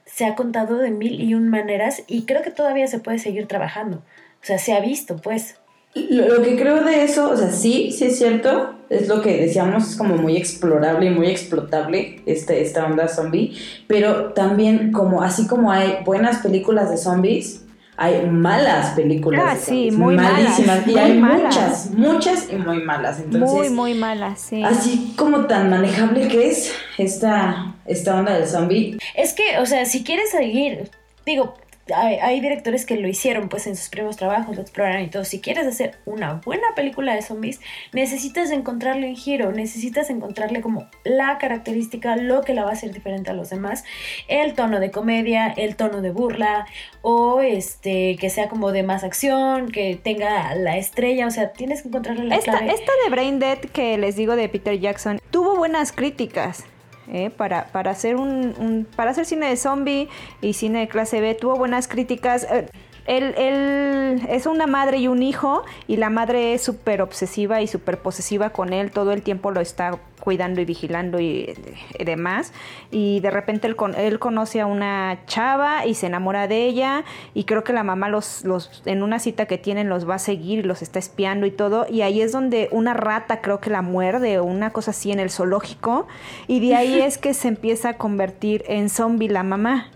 se ha contado de mil y un maneras y creo que todavía se puede seguir trabajando. O sea, se ha visto, pues. Lo, lo que creo de eso, o sea, sí, sí es cierto, es lo que decíamos, es como muy explorable y muy explotable este, esta onda zombie, pero también como así como hay buenas películas de zombies, hay malas películas. Ah, de sí, zombies, muy malísimas. malas, y muy hay malas. muchas, muchas y muy malas. Entonces, muy, muy mala, sí. así como tan manejable que es esta, esta onda del zombie, Es que, o sea, si quieres seguir, digo, hay, hay directores que lo hicieron pues en sus primeros trabajos, lo exploraron y todo. Si quieres hacer una buena película de zombies, necesitas encontrarle un giro, necesitas encontrarle como la característica, lo que la va a hacer diferente a los demás, el tono de comedia, el tono de burla o este que sea como de más acción, que tenga la estrella, o sea, tienes que encontrarle la Esta, clave. esta de Brain Dead que les digo de Peter Jackson tuvo buenas críticas. ¿Eh? Para, para, hacer un, un- para hacer cine de zombie y cine de clase B tuvo buenas críticas. Eh, él, él es una madre y un hijo y la madre es súper obsesiva y súper posesiva con él. Todo el tiempo lo está cuidando y vigilando y, y demás. Y de repente él, él conoce a una chava y se enamora de ella y creo que la mamá los, los en una cita que tienen los va a seguir y los está espiando y todo. Y ahí es donde una rata creo que la muerde o una cosa así en el zoológico. Y de ahí es que se empieza a convertir en zombie la mamá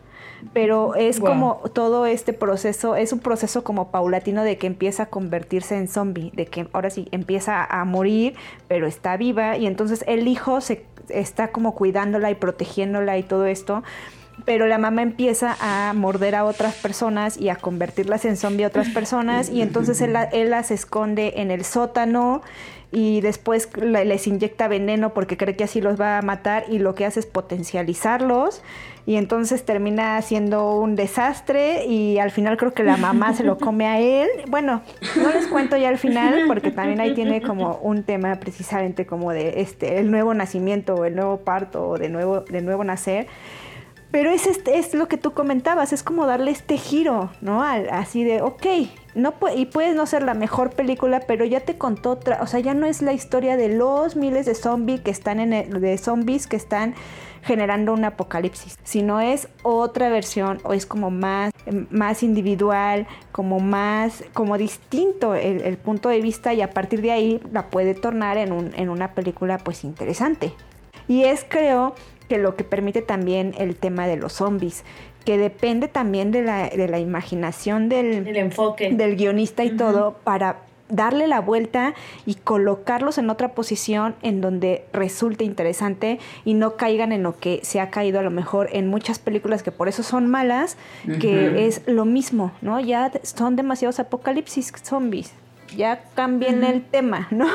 pero es Wow. como todo este proceso, es un proceso como paulatino de que empieza a convertirse en zombie, de que ahora sí empieza a morir, pero está viva y entonces el hijo se está como cuidándola y protegiéndola y todo esto. Pero la mamá empieza a morder a otras personas y a convertirlas en zombie a otras personas y entonces él, él las esconde en el sótano y después le- les inyecta veneno porque cree que así los va a matar y lo que hace es potencializarlos y entonces termina siendo un desastre y al final creo que la mamá se lo come a él. Bueno, no les cuento ya al final porque también ahí tiene como un tema precisamente como de este el nuevo nacimiento o el nuevo parto o de nuevo de nuevo nacer. Pero es, este, es lo que tú comentabas, es como darle este giro, ¿no? Al- así de, ok, no y puedes no ser la mejor película, pero ya te contó otra, o sea, ya no es la historia de los miles de zombies que están en el- de zombies que están generando un apocalipsis, sino es otra versión o es como más, más individual, como más, como distinto el, el punto de vista y a partir de ahí la puede tornar en, un, en una película pues interesante. Y es creo que lo que permite también el tema de los zombies, que depende también de la, de la imaginación del, El enfoque. del guionista y todo para darle la vuelta y colocarlos en otra posición en donde resulte interesante y no caigan en lo que se ha caído a lo mejor en muchas películas que por eso son malas, que es lo mismo, ¿no? Ya son demasiados apocalipsis zombies. Ya cambien el tema, ¿no?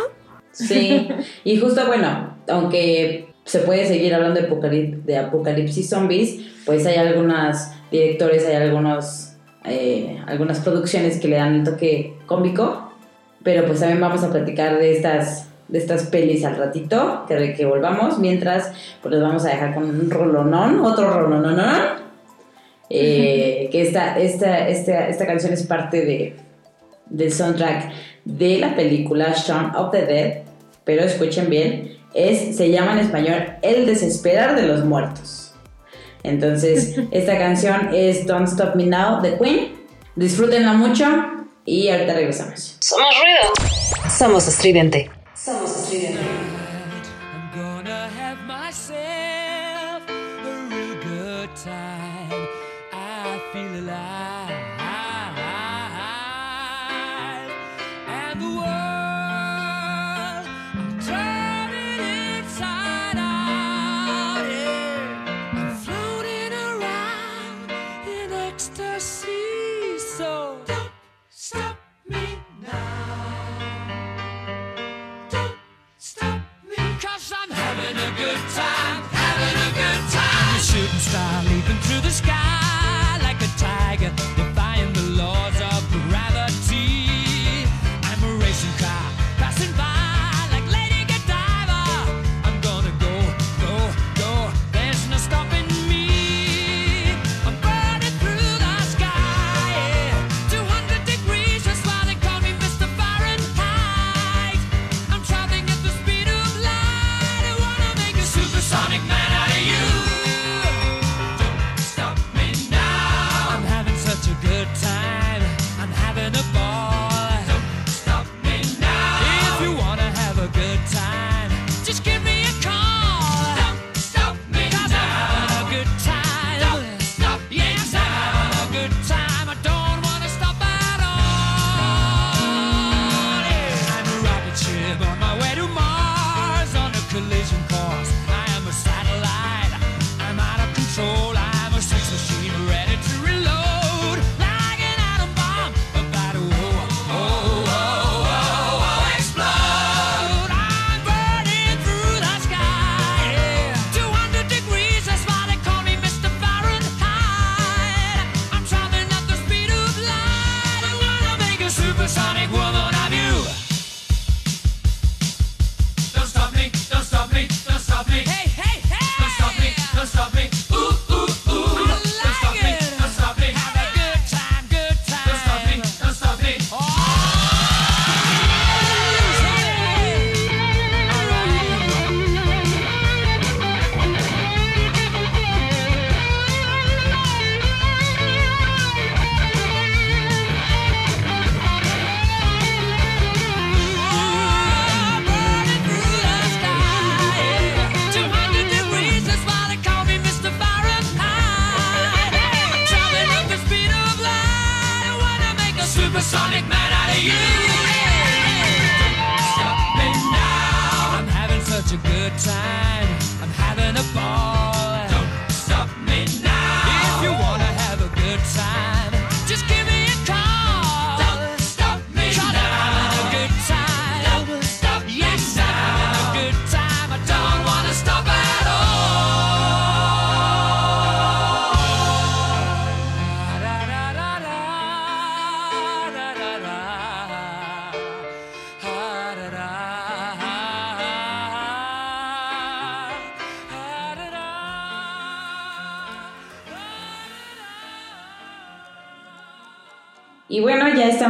Sí, y justo bueno, aunque se puede seguir hablando de, apocalip- de apocalipsis zombies, pues hay algunos directores, hay algunos, eh, algunas producciones que le dan el toque cómico, pero pues también vamos a platicar de estas, de estas pelis al ratito, que, que volvamos, mientras pues los vamos a dejar con un rolonón, otro rolonón, eh, que esta, esta, esta, esta canción es parte de, del soundtrack de la película Shaun of the Dead, pero escuchen bien, es, se llama en español El desesperar de los muertos. Entonces, esta canción es Don't Stop Me Now de Queen. Disfrútenla mucho y ahorita regresamos. Somos ruido. Somos estridente. I'm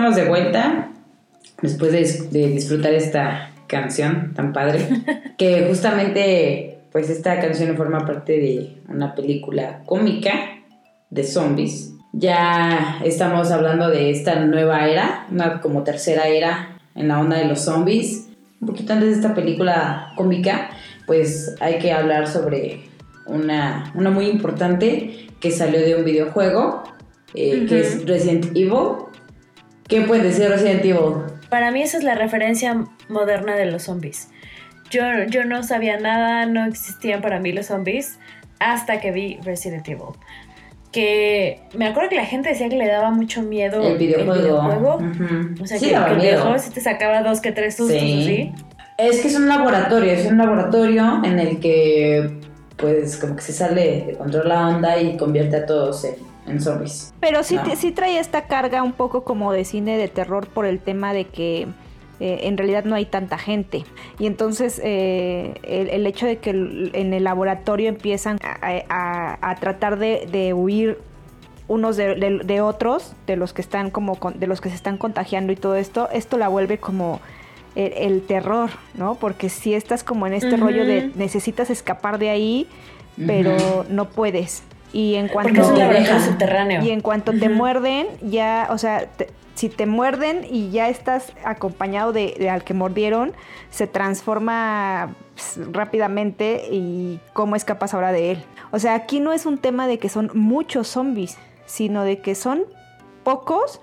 estamos de vuelta después de, de disfrutar esta canción tan padre, que justamente pues esta canción forma parte de una película cómica de zombies. Ya estamos hablando de esta nueva era, una como tercera era en la onda de los zombies. Un poquito antes de esta película cómica, pues hay que hablar sobre una, una muy importante que salió de un videojuego, eh, que es Resident Evil. ¿Qué puede decir Resident Evil? Para mí esa es la referencia moderna de los zombies. Yo, yo no sabía nada, no existían para mí los zombies hasta que vi Resident Evil. Que me acuerdo que la gente decía que le daba mucho miedo El videojuego. O sea, Sí, que, daba que el videojuego sí te sacaba dos que tres sustos Sí. así. Es que es un laboratorio, es un laboratorio en el que pues como que se sale de control la onda y convierte a todos en, en zombies. Pero sí, No. te- sí trae esta carga un poco como de cine de terror por el tema de que eh, en realidad no hay tanta gente. Y entonces eh, el, el hecho de que el- en el laboratorio empiezan a, a- a tratar de, de huir unos de, de- de otros, de los que están como con- de los que se están contagiando y todo esto, esto la vuelve como el, el terror, ¿no? Porque si estás como en este rollo de necesitas escapar de ahí, pero no puedes. Y en cuanto Porque es un te laboratorio dejan. subterráneo. y en cuanto te muerden, ya, o sea, te- si te muerden y ya estás acompañado de, de al que mordieron, se transforma pues, rápidamente y cómo escapas ahora de él. O sea, aquí no es un tema de que son muchos zombies, sino de que son pocos,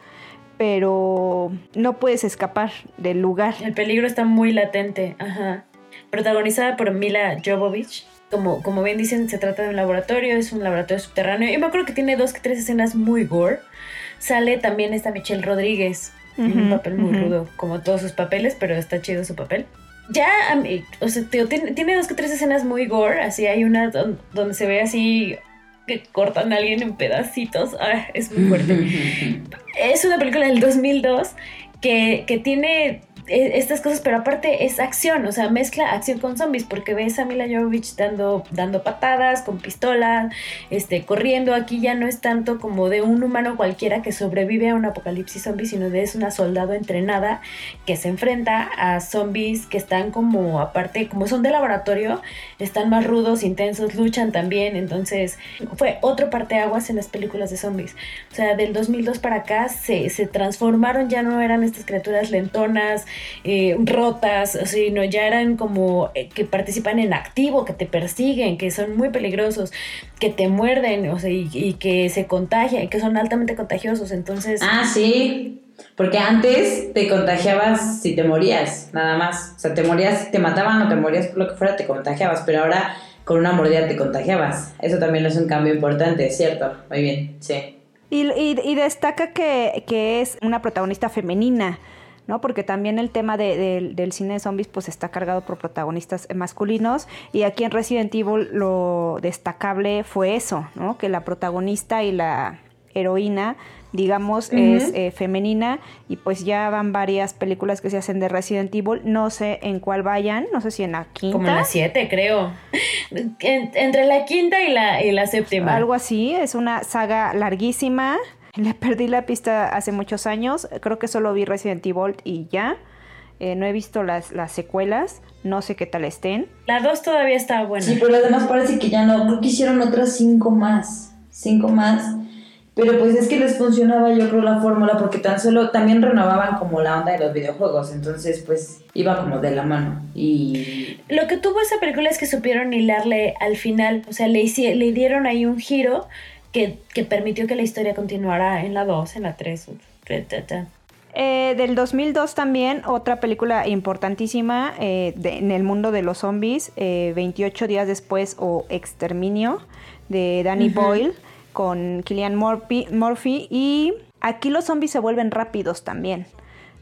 pero no puedes escapar del lugar. El peligro está muy latente, ajá. Protagonizada por Mila Jovovich. Como, como bien dicen, se trata de un laboratorio, es un laboratorio subterráneo. Y me acuerdo que tiene dos que tres escenas muy gore. Sale también esta Michelle Rodríguez, en un papel muy rudo, como todos sus papeles, pero está chido su papel. ya, o sea, tiene, tiene dos que tres escenas muy gore, así hay una don- donde se ve así que cortan a alguien en pedacitos, ah, es muy fuerte. es una película del 2002 que, que tiene estas cosas, pero aparte es acción, o sea, mezcla acción con zombies, porque ves a Mila Jovovich dando, dando patadas con pistola, este, corriendo. Aquí ya no es tanto como de un humano cualquiera que sobrevive a un apocalipsis zombie, sino de es una soldado entrenada que se enfrenta a zombies que están como, aparte, como son de laboratorio, están más rudos, intensos, luchan también. Entonces, fue otro parteaguas en las películas de zombies. O sea, del 2002 para acá se, se transformaron, ya no eran estas criaturas lentonas, eh, rotas, sino ya eran como eh, que participan en activo, que te persiguen, que son muy peligrosos, que te muerden, o sea, y, y que se contagian, y que son altamente contagiosos. Entonces, Ah, sí. Porque antes te contagiabas si te morías, nada más. O sea, te morías, te mataban o te morías por lo que fuera, te contagiabas. Pero ahora con una mordida te contagiabas. Eso también es un cambio importante, ¿cierto? Muy bien, sí. Y, y- y destaca que, que es una protagonista femenina, ¿no? Porque también el tema de- del- del cine de zombies pues está cargado por protagonistas masculinos y aquí en Resident Evil lo destacable fue eso, ¿no? Que la protagonista y la heroína digamos es eh, femenina y pues ya van varias películas que se hacen de Resident Evil no sé en cuál vayan no sé si en la quinta como las siete, creo. En- entre la quinta y la, y la séptima. Algo así, es una saga larguísima. Le perdí la pista hace muchos años. Creo que solo vi Resident Evil y ya. Eh, no he visto las, las secuelas. No sé qué tal estén. La dos todavía está buena. Sí, pero además parece que ya no. Creo que hicieron otras cinco más. Cinco más. Pero pues es que les funcionaba yo creo la fórmula porque tan solo también renovaban como la onda de los videojuegos. Entonces pues iba como de la mano. Y Lo que tuvo esa película es que supieron hilarle al final. O sea, le, le dieron ahí un giro que, que permitió que la historia continuara en la 2, en la 3. Eh, del 2002 también, otra película importantísima eh, de- en el mundo de los zombies, eh, 28 días después o Exterminio, de Danny Boyle, con Killian Murphy, Murphy, y aquí los zombies se vuelven rápidos también.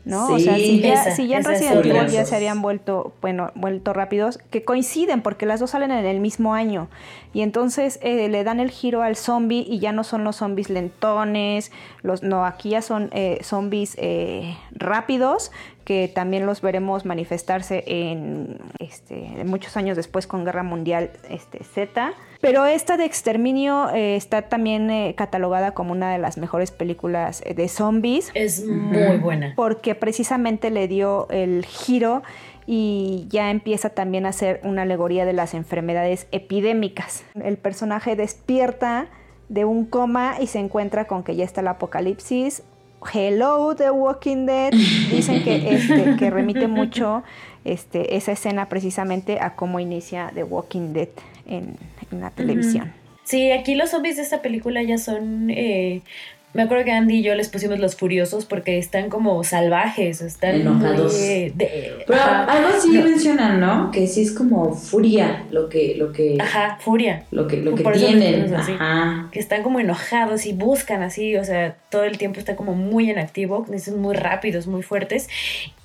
¿No? o sea, si ya, esa- si ya en Resident. Evil ya se habían vuelto, bueno, vuelto rápidos, que coinciden porque las dos salen en el mismo año. Y entonces eh, le dan el giro al zombie y ya no son los zombies lentones, los, no, aquí ya son eh, zombies eh, rápidos que también los veremos manifestarse en este, muchos años después con Guerra Mundial este, Z. Pero esta de Exterminio eh, está también eh, catalogada como una de las mejores películas eh, de zombies Es muy buena. porque precisamente le dio el giro y ya empieza también a ser una alegoría de las enfermedades epidémicas. El personaje despierta de un coma y se encuentra con que ya está el apocalipsis. Hello, The Walking Dead. Dicen que, este, que remite mucho este, esa escena precisamente a cómo inicia The Walking Dead en, en la televisión. Sí, aquí los zombies de esta película ya son... eh, me acuerdo que Andy y yo les pusimos los furiosos porque están como salvajes, están Enojados. muy, de- Pero ajá, algo así no, mencionan, ¿no? Que sí es como furia lo que, lo que, Ajá, furia. lo que, lo que Por tienen. así. Ajá. que están como enojados y buscan así, o sea, todo el tiempo está como muy en activo, son muy rápidos, muy fuertes.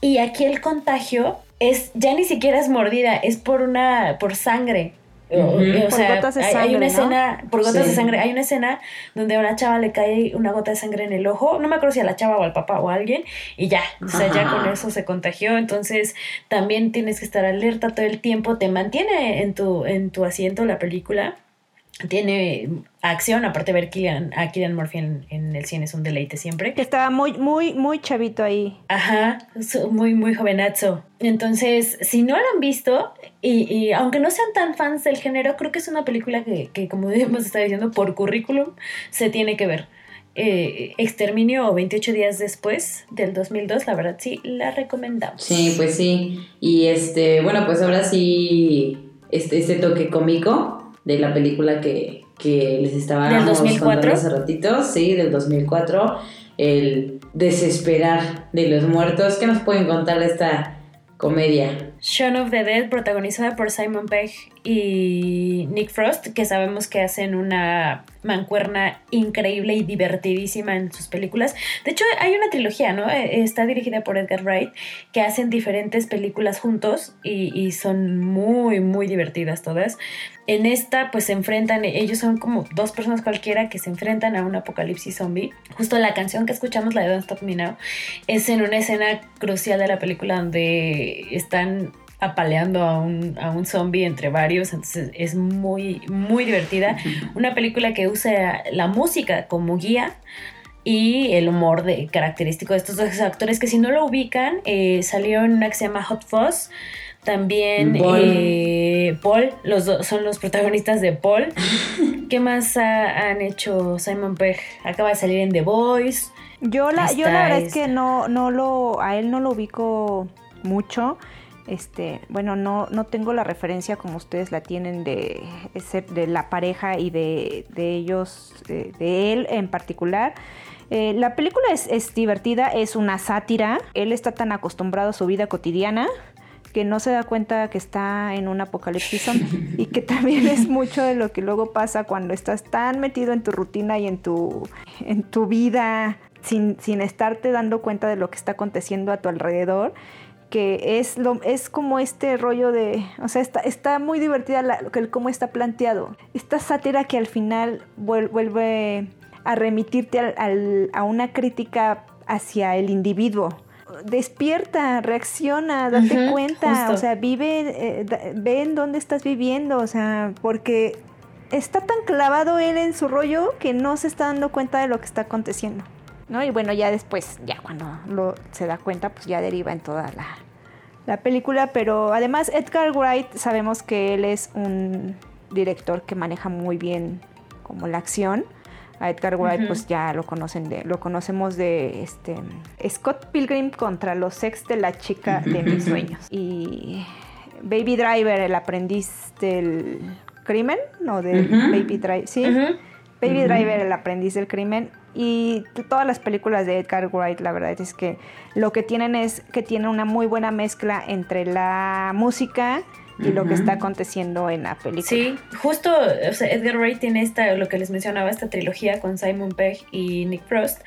Y aquí el contagio es, ya ni siquiera es mordida, es por una, por sangre. O- Ujú. o Por sea, gotas de hay, hay sangre, una ¿no? escena, por gotas Sí. de sangre, hay una escena donde a una chava le cae una gota de sangre en el ojo, no me acuerdo si a la chava o al papá o a alguien, y ya, o sea, ya con eso se contagió, entonces también tienes que estar alerta todo el tiempo, te mantiene en tu, en tu asiento la película, tiene acción, aparte de ver Killian- a Killian Murphy en, en el cine es un deleite siempre. Que estaba muy, muy, muy chavito ahí. Ajá, muy, muy jovenazo. Entonces, si no lo han visto, y, y aunque no sean tan fans del género, creo que es una película que, que como hemos estado diciendo, por currículum, se tiene que ver. Eh, Exterminio o 28 días después del 2002, la verdad sí, la recomendamos. Sí, pues sí. Y este, bueno, pues ahora sí, este, este toque cómico de la película que, que les estaba ¿Del 2004? hace ratito, sí, del 2004, el desesperar de los muertos. ¿Qué nos pueden contar de esta comedia? Shaun of the Dead, protagonizada por Simon Pegg y Nick Frost, que sabemos que hacen una mancuerna increíble y divertidísima en sus películas. De hecho, hay una trilogía, ¿no? Eh, Está dirigida por Edgar Wright, que hacen diferentes películas juntos y, y son muy, muy divertidas todas. En esta, pues se enfrentan, ellos son como dos personas cualquiera que se enfrentan a un apocalipsis zombie. Justo la canción que escuchamos, la de Don't Stop Me Now, es en una escena crucial de la película donde están apaleando a un, a un zombie entre varios, entonces es muy, muy divertida. Una película que usa la música como guía y el humor de, característico de estos dos actores que si no lo ubican, eh, salió en una que se llama Hot Fuzz. También Paul. eh, Paul, los dos son los protagonistas de Paul. ¿Qué más ha- han hecho Simon Pegg? Acaba de salir en The Voice. Yo la, yo la verdad es es- que no, no lo, a él no lo ubico mucho. Este, bueno, no, no tengo la referencia como ustedes la tienen de, de la pareja y de, de ellos, de, de él en particular. Eh, la película es, es divertida, es una sátira. Él está tan acostumbrado a su vida cotidiana que no se da cuenta que está en un apocalipsis zombie y que también es mucho de lo que luego pasa cuando estás tan metido en tu rutina y en tu, en tu vida sin, sin estarte dando cuenta de lo que está aconteciendo a tu alrededor que es lo es como este rollo de o sea está, está muy divertida la, el cómo está planteado esta sátira que al final vuel- vuelve a remitirte al- al- a una crítica hacia el individuo despierta, reacciona, date cuenta, justo. o sea, vive, eh, da- ve en dónde estás viviendo, o sea, porque está tan clavado él en su rollo que no se está dando cuenta de lo que está aconteciendo. ¿No? Y bueno, ya después, ya cuando lo, se da cuenta, pues ya deriva en toda la, la película. Pero además Edgar Wright sabemos que él es un director que maneja muy bien como la acción. A Edgar Wright, pues ya lo conocen de, lo conocemos de este Scott Pilgrim contra los sex de la chica de mis sueños. Y Baby Driver, el aprendiz del crimen, no del. Baby Driver, sí. Baby Driver, el aprendiz del crimen. Y todas las películas de Edgar Wright, la verdad es que lo que tienen es que tienen una muy buena mezcla entre la música y lo que está aconteciendo en la película. Sí, justo, o sea, Edgar Wright tiene esta, lo que les mencionaba, esta trilogía con Simon Pegg y Nick Frost,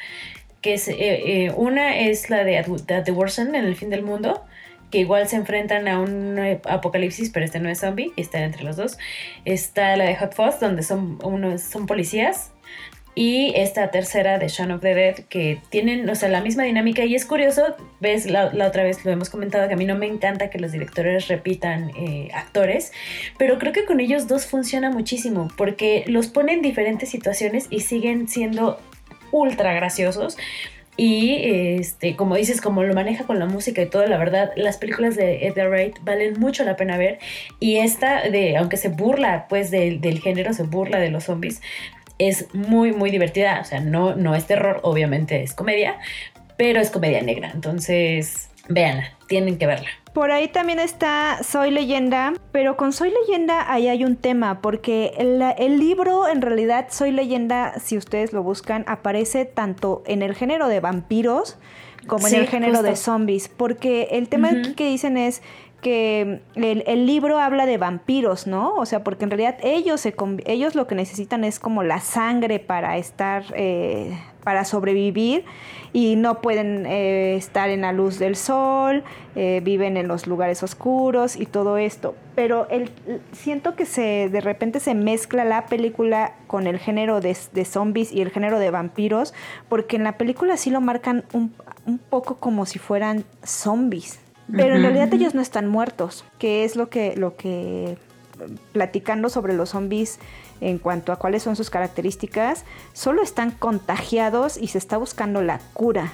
que es, eh, eh, una es la de the Worst End, en el fin del mundo, que igual se enfrentan a un apocalipsis, pero este no es zombie, está entre los dos. Está la de Hot Fuzz, donde son, unos, son policías. Y esta tercera de Shaun of the Dead, que tienen, o sea, la misma dinámica. Y es curioso, ves, la, la otra vez lo hemos comentado, que a mí no me encanta que los directores repitan eh, actores, pero creo que con ellos dos funciona muchísimo, porque los ponen en diferentes situaciones y siguen siendo ultra graciosos. Y este, como dices, como lo maneja con la música y todo, la verdad, las películas de Edgar Wright valen mucho la pena ver. Y esta, de, aunque se burla pues del, del género, se burla de los zombies, es muy, muy divertida. O sea, no, no es terror, obviamente es comedia, pero es comedia negra. Entonces, véanla, tienen que verla. Por ahí también está Soy leyenda, pero con Soy leyenda ahí hay un tema, porque el, el libro en realidad Soy leyenda, si ustedes lo buscan, aparece tanto en el género de vampiros como Sí, en el género justo. de zombies, porque el tema Ujú. aquí que dicen es que el, el libro habla de vampiros, ¿no? O sea, porque en realidad ellos, se, ellos lo que necesitan es como la sangre para estar, eh, para sobrevivir y no pueden eh, estar en la luz del sol, eh, viven en los lugares oscuros y todo esto. Pero el, siento que se de repente se mezcla la película con el género de, de zombies y el género de vampiros, porque en la película sí lo marcan un, un poco como si fueran zombies. Pero en realidad ellos no están muertos, que es lo que, lo que platicando sobre los zombies en cuanto a cuáles son sus características, solo están contagiados y se está buscando la cura.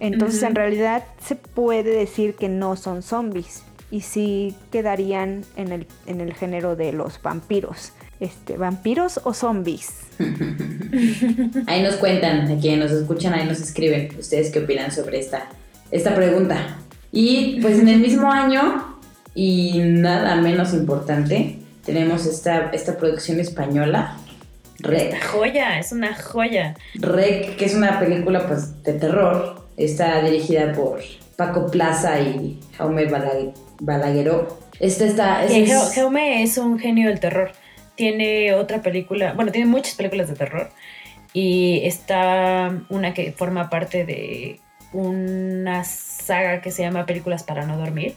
Entonces en realidad se puede decir que no son zombies y sí quedarían en el, en el género de los vampiros. Este, ¿Vampiros o zombies? Ahí nos cuentan, a quienes nos escuchan, ahí nos escriben ustedes qué opinan sobre esta, esta pregunta. Y pues en el mismo año, y nada menos importante, tenemos esta, esta producción española, Rec. Una joya, es una joya. Rec, que es una película pues de terror, está dirigida por Paco Plaza y Jaume Balaguer, Balagueró. Este está. Y ese Jau- es- Jaume es un genio del terror. Tiene otra película, bueno, tiene muchas películas de terror. Y está una que forma parte de una saga que se llama Películas para no dormir,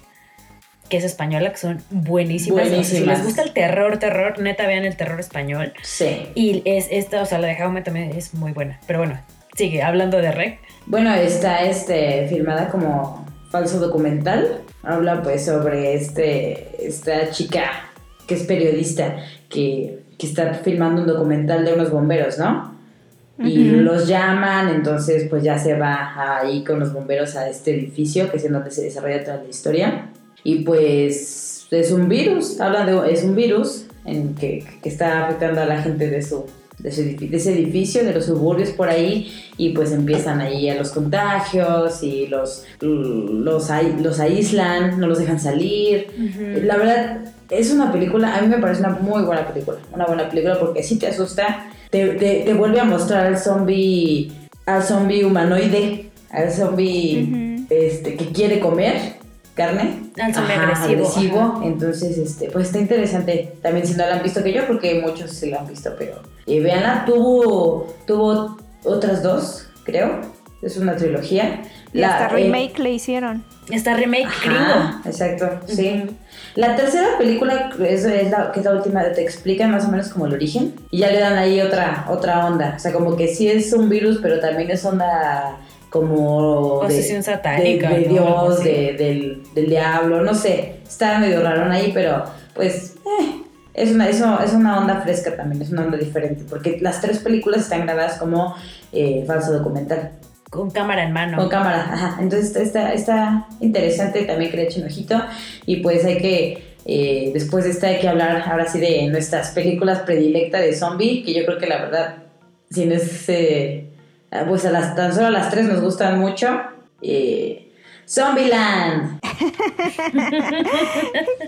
que es española, que son buenísimas. Sea, si Buenísimas. les gusta el terror, terror, neta vean el terror español. Sí. Y es esta, o sea, la de Jaume también es muy buena. Pero bueno, sigue hablando de Rec. Bueno, está este, filmada como falso documental. Habla pues sobre este, esta chica que es periodista que, que está filmando un documental de unos bomberos, ¿no? Y los llaman, entonces pues ya se va ahí con los bomberos a este edificio, que es en donde se desarrolla toda la historia. Y pues es un virus, habla de, es un virus en que, que está afectando a la gente de su, de, su edifi- de ese edificio, de los suburbios por ahí, y pues empiezan ahí a los contagios y los, los, los aíslan, no los dejan salir. La verdad, es una película, a mí me parece una muy buena película, una buena película porque sí te asusta, te, te, te vuelve a mostrar al zombie, al zombie humanoide, al zombie este, que quiere comer carne. Al zombie Ajá, agresivo, ajá. Entonces, este, pues está interesante. También si no la han visto que yo, porque muchos sí la han visto, pero eh, veanla, tuvo, tuvo otras dos, creo. Es una trilogía. Y hasta eh, remake le hicieron. Esta remake gringo. Exacto, sí. La tercera película es, es la, que es la última, te explican más o menos como el origen y ya le dan ahí otra, otra onda. O sea, como que sí es un virus, pero también es onda como de, satánica, de, de Dios, de- del, del diablo, no sé. Está medio raro ahí, pero pues eh, es, una, eso, es una onda fresca también, es una onda diferente, porque las tres películas están grabadas como eh, falso documental. Con cámara en mano. Con cámara, ajá. Entonces está, interesante también que le echen ojito. Y pues hay que, eh, después de esta hay que hablar ahora sí de nuestras películas predilectas de zombie, que yo creo que la verdad, si no es, eh, pues a las, tan solo a las tres nos gustan mucho. Eh, Zombieland.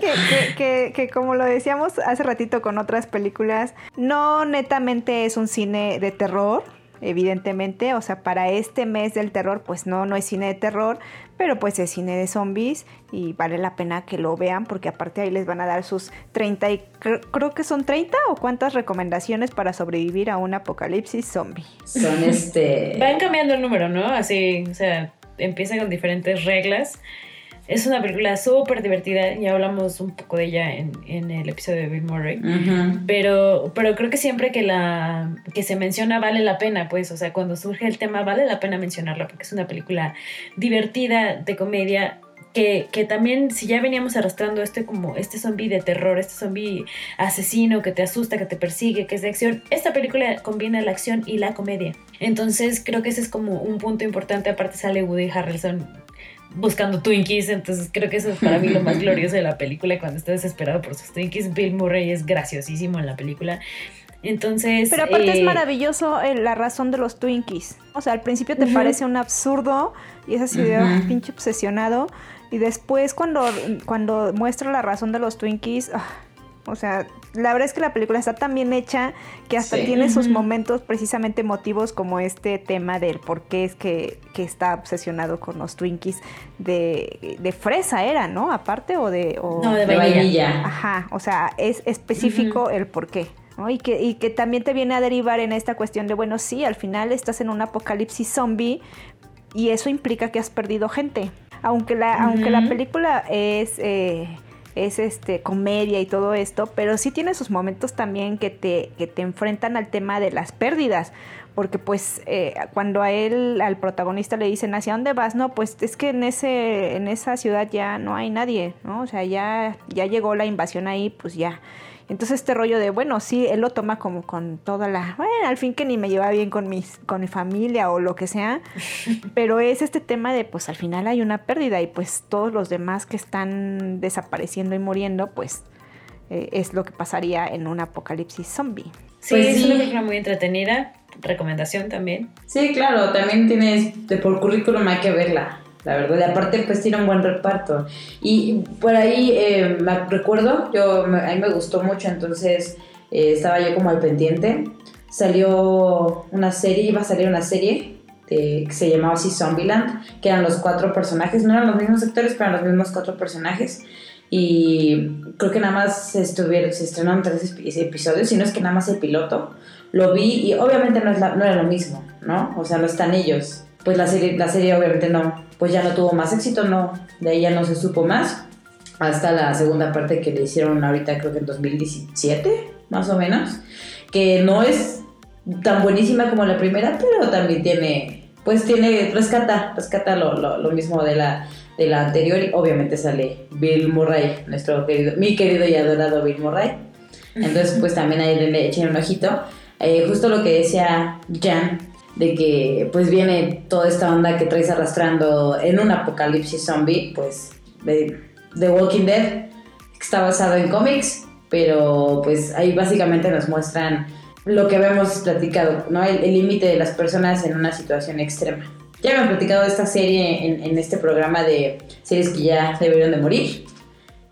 que, que- que- que como lo decíamos hace ratito con otras películas, no netamente es un cine de terror, evidentemente, o sea, para este mes del terror, pues no, no es cine de terror, pero pues es cine de zombies y vale la pena que lo vean porque aparte ahí les van a dar sus 30 y cre- creo que son 30 o cuántas recomendaciones para sobrevivir a un apocalipsis zombie. Son este... Van cambiando el número, ¿no? Así, o sea, empieza con diferentes reglas. Es una película súper divertida, ya hablamos un poco de ella en, en el episodio de Bill Murray. Pero, pero creo que siempre que la que se menciona vale la pena, pues, o sea, cuando surge el tema vale la pena mencionarla porque es una película divertida de comedia que, que también si ya veníamos arrastrando este como este zombie de terror, este zombie asesino que te asusta, que te persigue, que es de acción, esta película combina la acción y la comedia. Entonces creo que ese es como un punto importante, aparte sale Woody Harrelson buscando Twinkies, entonces creo que eso es para mí lo más glorioso de la película cuando está desesperado por sus Twinkies. Bill Murray es graciosísimo en la película. Entonces, Pero aparte eh, es maravilloso eh, la razón de los Twinkies. O sea, al principio te parece un absurdo y es así de Ujú. "Ah, pinche obsesionado. Y después cuando, cuando muestra la razón de los Twinkies, ah, o sea, la verdad es que la película está tan bien hecha que hasta Sí. tiene sus momentos precisamente emotivos como este tema del por qué es que, que está obsesionado con los Twinkies de, de fresa era, ¿no? Aparte o de... o- No, de vainilla. Ajá, o sea, es específico el por qué. ¿no? Y, que, y que también te viene a derivar en esta cuestión de, bueno, sí, al final estás en un apocalipsis zombie y eso implica que has perdido gente. Aunque la, aunque la película es, eh, es este, comedia y todo esto, pero sí tiene sus momentos también que te, que te enfrentan al tema de las pérdidas. Porque pues eh, cuando a él, al protagonista le dicen, ¿hacia dónde vas? No, pues es que en, ese, en esa ciudad ya no hay nadie, ¿no? O sea, ya, ya llegó la invasión ahí, pues ya. Entonces este rollo de, bueno, sí, él lo toma como con toda la, bueno, al fin que ni me lleva bien con, mis, con mi familia o lo que sea, pero es este tema de, pues al final hay una pérdida y pues todos los demás que están desapareciendo y muriendo, pues eh, es lo que pasaría en un apocalipsis zombie. Sí, Pues es una película muy entretenida. Recomendación también. Sí, claro, también tienes, de por currículum hay que verla, la verdad. Y aparte, pues tiene un buen reparto. Y por ahí eh, me recuerdo, yo, a mí me gustó mucho, entonces eh, estaba yo como al pendiente. Salió una serie, iba a salir una serie de- que se llamaba así Zombieland, que eran los cuatro personajes, no eran los mismos actores, pero eran los mismos cuatro personajes. y creo que nada más se, estuvieron, se estrenaron tres epi- episodios, si no es que nada más el piloto. Lo vi y obviamente no, es la- no era lo mismo, ¿no? O sea, no están ellos. Pues la serie, la serie obviamente no, pues ya no tuvo más éxito, no, de ahí ya no se supo más. Hasta la segunda parte que le hicieron ahorita, creo que en 2017, más o menos. Que no es tan buenísima como la primera, pero también tiene, pues tiene, rescata, rescata lo, lo, lo mismo de la, de la anterior. Y obviamente sale Bill Murray, nuestro querido, mi querido y adorado Bill Murray. Entonces, pues también ahí le echen un ojito. Eh, justo lo que decía Jan, de que pues viene toda esta onda que traes arrastrando en un apocalipsis zombie, pues de The Walking Dead, que está basado en cómics, pero pues ahí básicamente nos muestran lo que habíamos platicado, ¿no? El límite de las personas en una situación extrema. Ya me han platicado de esta serie en, en este programa de series que ya debieron de morir.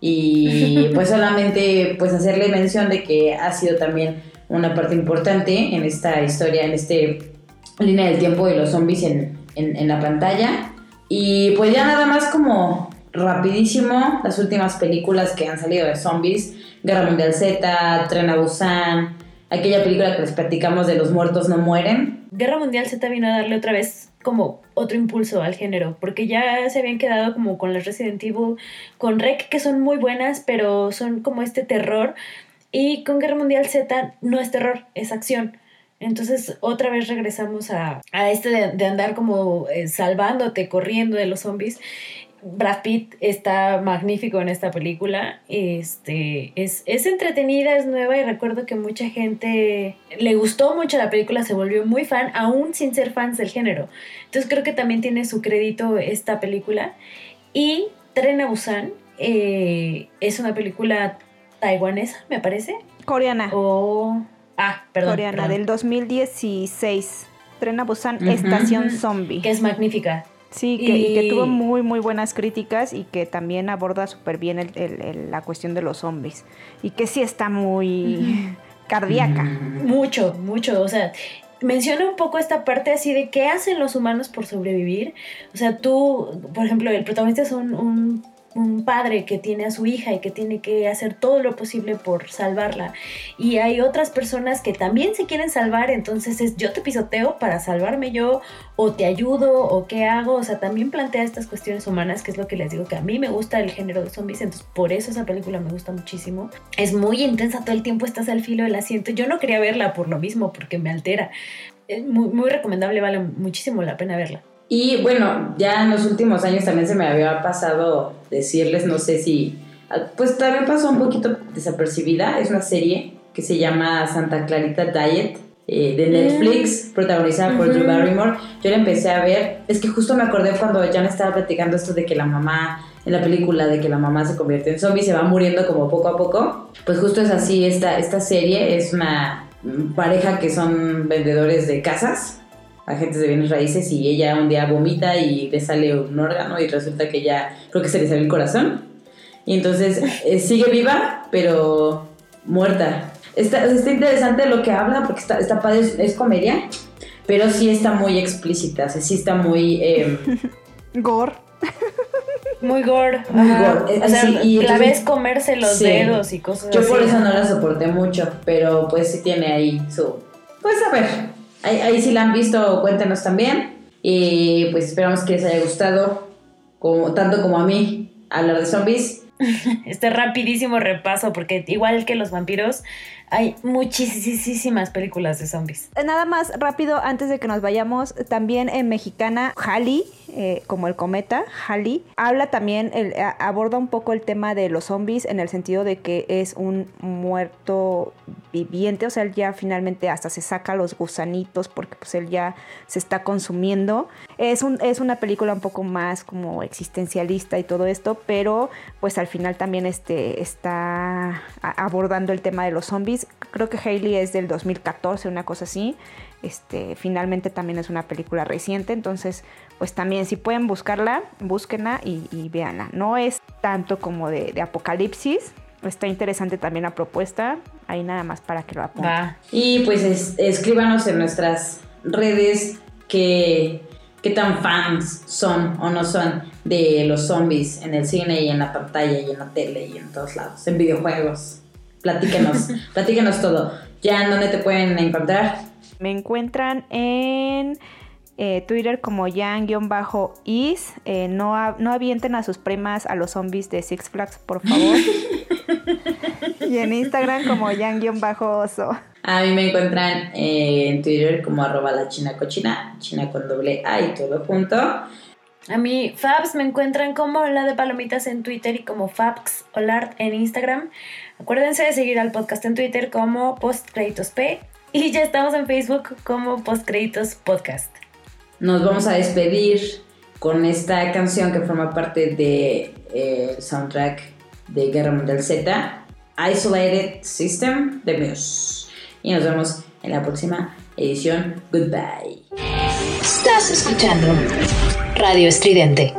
Y pues solamente pues hacerle mención de que ha sido también una parte importante en esta historia, en este línea del tiempo de los zombies en, en, en la pantalla. Y pues ya nada más como rapidísimo, las últimas películas que han salido de zombies, Guerra Mundial Z, Tren a Busan, aquella película que les platicamos de los muertos no mueren. Guerra Mundial Z vino a darle otra vez como otro impulso al género, porque ya se habían quedado como con las Resident Evil, con Rec, que son muy buenas, pero son como este terror, y con Guerra Mundial Z no es terror, es acción. Entonces otra vez regresamos a, a este de, de andar como eh, salvándote, corriendo de los zombies. Brad Pitt está magnífico en esta película. Este, es, es entretenida, es nueva y recuerdo que mucha gente le gustó mucho la película, se volvió muy fan, aún sin ser fans del género. Entonces creo que también tiene su crédito esta película. Y Tren a Busan eh, es una película taiwanesa, me parece. Coreana. O... Ah, perdón. coreana perdón. del 2016. Tren a Busan. Estación Zombie. Que es magnífica. Sí, que, y que tuvo muy, muy buenas críticas y que también aborda súper bien el- el- el- la cuestión de los zombies. Y que sí está muy cardíaca. Mucho, mucho. O sea, menciona un poco esta parte así de qué hacen los humanos por sobrevivir. O sea, tú, por ejemplo, el protagonista es un, un- un padre que tiene a su hija y que tiene que hacer todo lo posible por salvarla. Y hay otras personas que también se quieren salvar, entonces es yo te pisoteo para salvarme yo, o te ayudo, o qué hago. O sea, también plantea estas cuestiones humanas, que es lo que les digo, que a mí me gusta el género de zombies, entonces por eso esa película me gusta muchísimo. Es muy intensa, todo el tiempo estás al filo del asiento. Yo no quería verla por lo mismo, porque me altera. Es muy, muy recomendable, vale muchísimo la pena verla. Y bueno, ya en los últimos años también se me había pasado decirles, no sé si, pues también pasó un poquito desapercibida, es una serie que se llama Santa Clarita Diet eh, de Netflix, protagonizada por Drew. Barrymore. Yo la empecé a ver, es que justo me acordé cuando Jan estaba platicando esto de que la mamá, en la película, de que la mamá se convierte en zombie, se va muriendo como poco a poco. Pues justo es así, esta, esta serie es una mm, pareja que son vendedores de casas agentes de bienes raíces y ella un día vomita y le sale un órgano y resulta que ya creo que se le sale el corazón y entonces eh, sigue viva pero muerta. Está, está interesante lo que habla porque está, está padre, es, es comedia, pero sí está muy explícita, o sea, sí está muy... eh, Gore. Muy gore. Muy gore, O sea, sí, y la entonces- ves comerse los Sí. dedos y cosas yo así. por eso no la soporté mucho, pero pues sí tiene ahí su... Pues a ver, ahí, ahí si la han visto, cuéntenos también. Y pues esperamos que les haya gustado, como, tanto como a mí, hablar de zombies. Este rapidísimo repaso, porque igual que los vampiros, hay muchísimas películas de zombies. Eh, Nada más rápido, antes de que nos vayamos, también en mexicana, Halley, eh, como el cometa, Halley, habla también, aborda un poco el tema de los zombies en el sentido de que es un muerto viviente, o sea, él ya finalmente hasta se saca los gusanitos porque pues él ya se está consumiendo. Es, un, es una película un poco más como existencialista y todo esto, pero pues al final también este, está abordando el tema de los zombies. Creo que Hailey es del 2014, una cosa así. Este, finalmente también es una película reciente, entonces pues también si pueden buscarla, búsquenla y, y véanla. No es tanto como de, de apocalipsis, está interesante también la propuesta, ahí nada más para que lo apunten. Y pues es- escríbanos en nuestras redes qué, qué tan fans son o no son de los zombies en el cine y en la pantalla y en la tele y en todos lados, en videojuegos. Platíquenos, platíquenos todo. Ya en dónde te pueden encontrar. Me encuentran en eh, Twitter como Jan-Is. Eh, no, a- no avienten a sus primas a los zombies de Six Flags, por favor. y en Instagram como Jan-Oso. A mí me encuentran eh, en Twitter como arroba la china cochina, china con doble A y todo junto. A mí, Fabs me encuentran como la de palomitas en Twitter y como Fabs Olart en Instagram. Acuérdense de seguir al podcast en Twitter como Postcréditos P y ya estamos en Facebook como Postcréditos Podcast. Nos vamos a despedir con esta canción que forma parte del soundtrack de Guerra Mundial Z, Isolated System de Muse. Y nos vemos en la próxima edición. Goodbye. Estás escuchando Radio Estridente.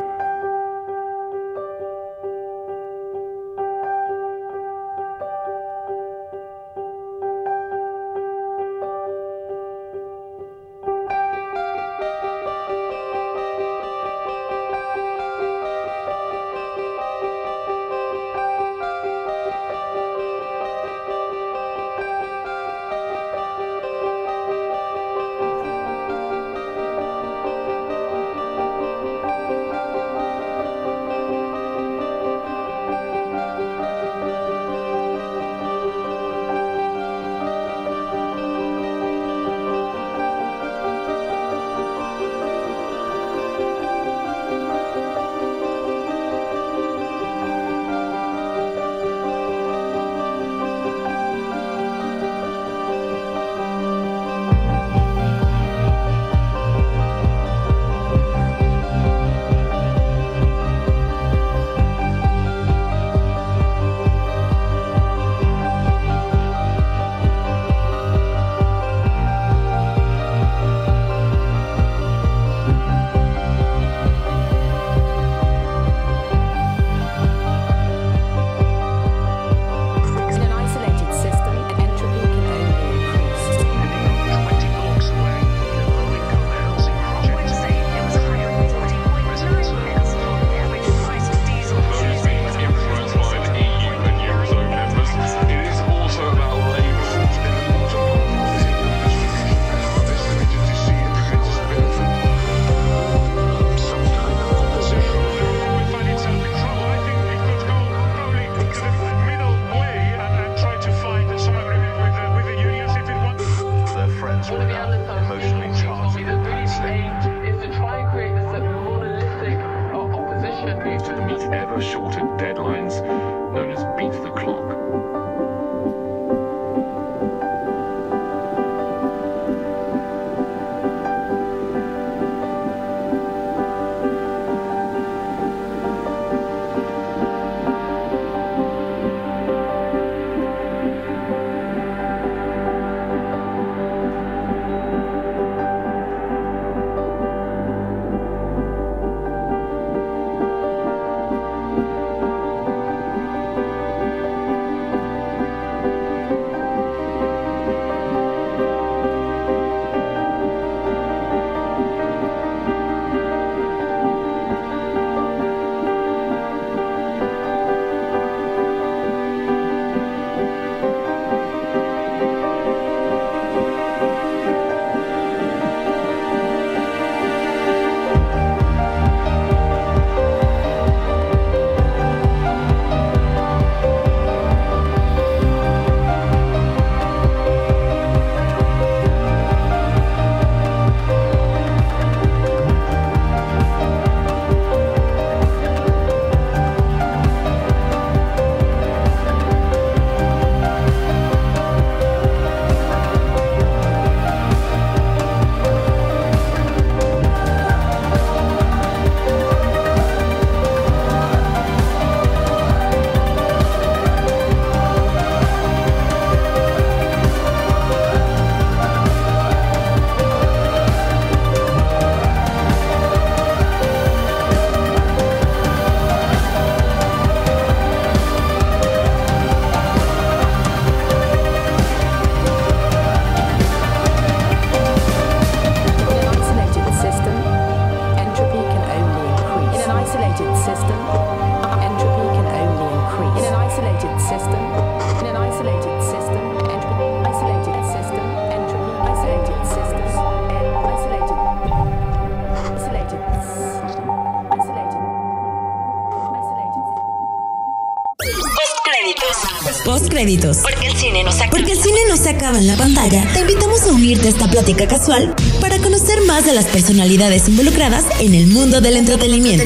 Porque el cine no se acaba. Porque el cine no se acaba en la pantalla. Te invitamos a unirte a esta plática casual para conocer más de las personalidades involucradas en el mundo del entretenimiento.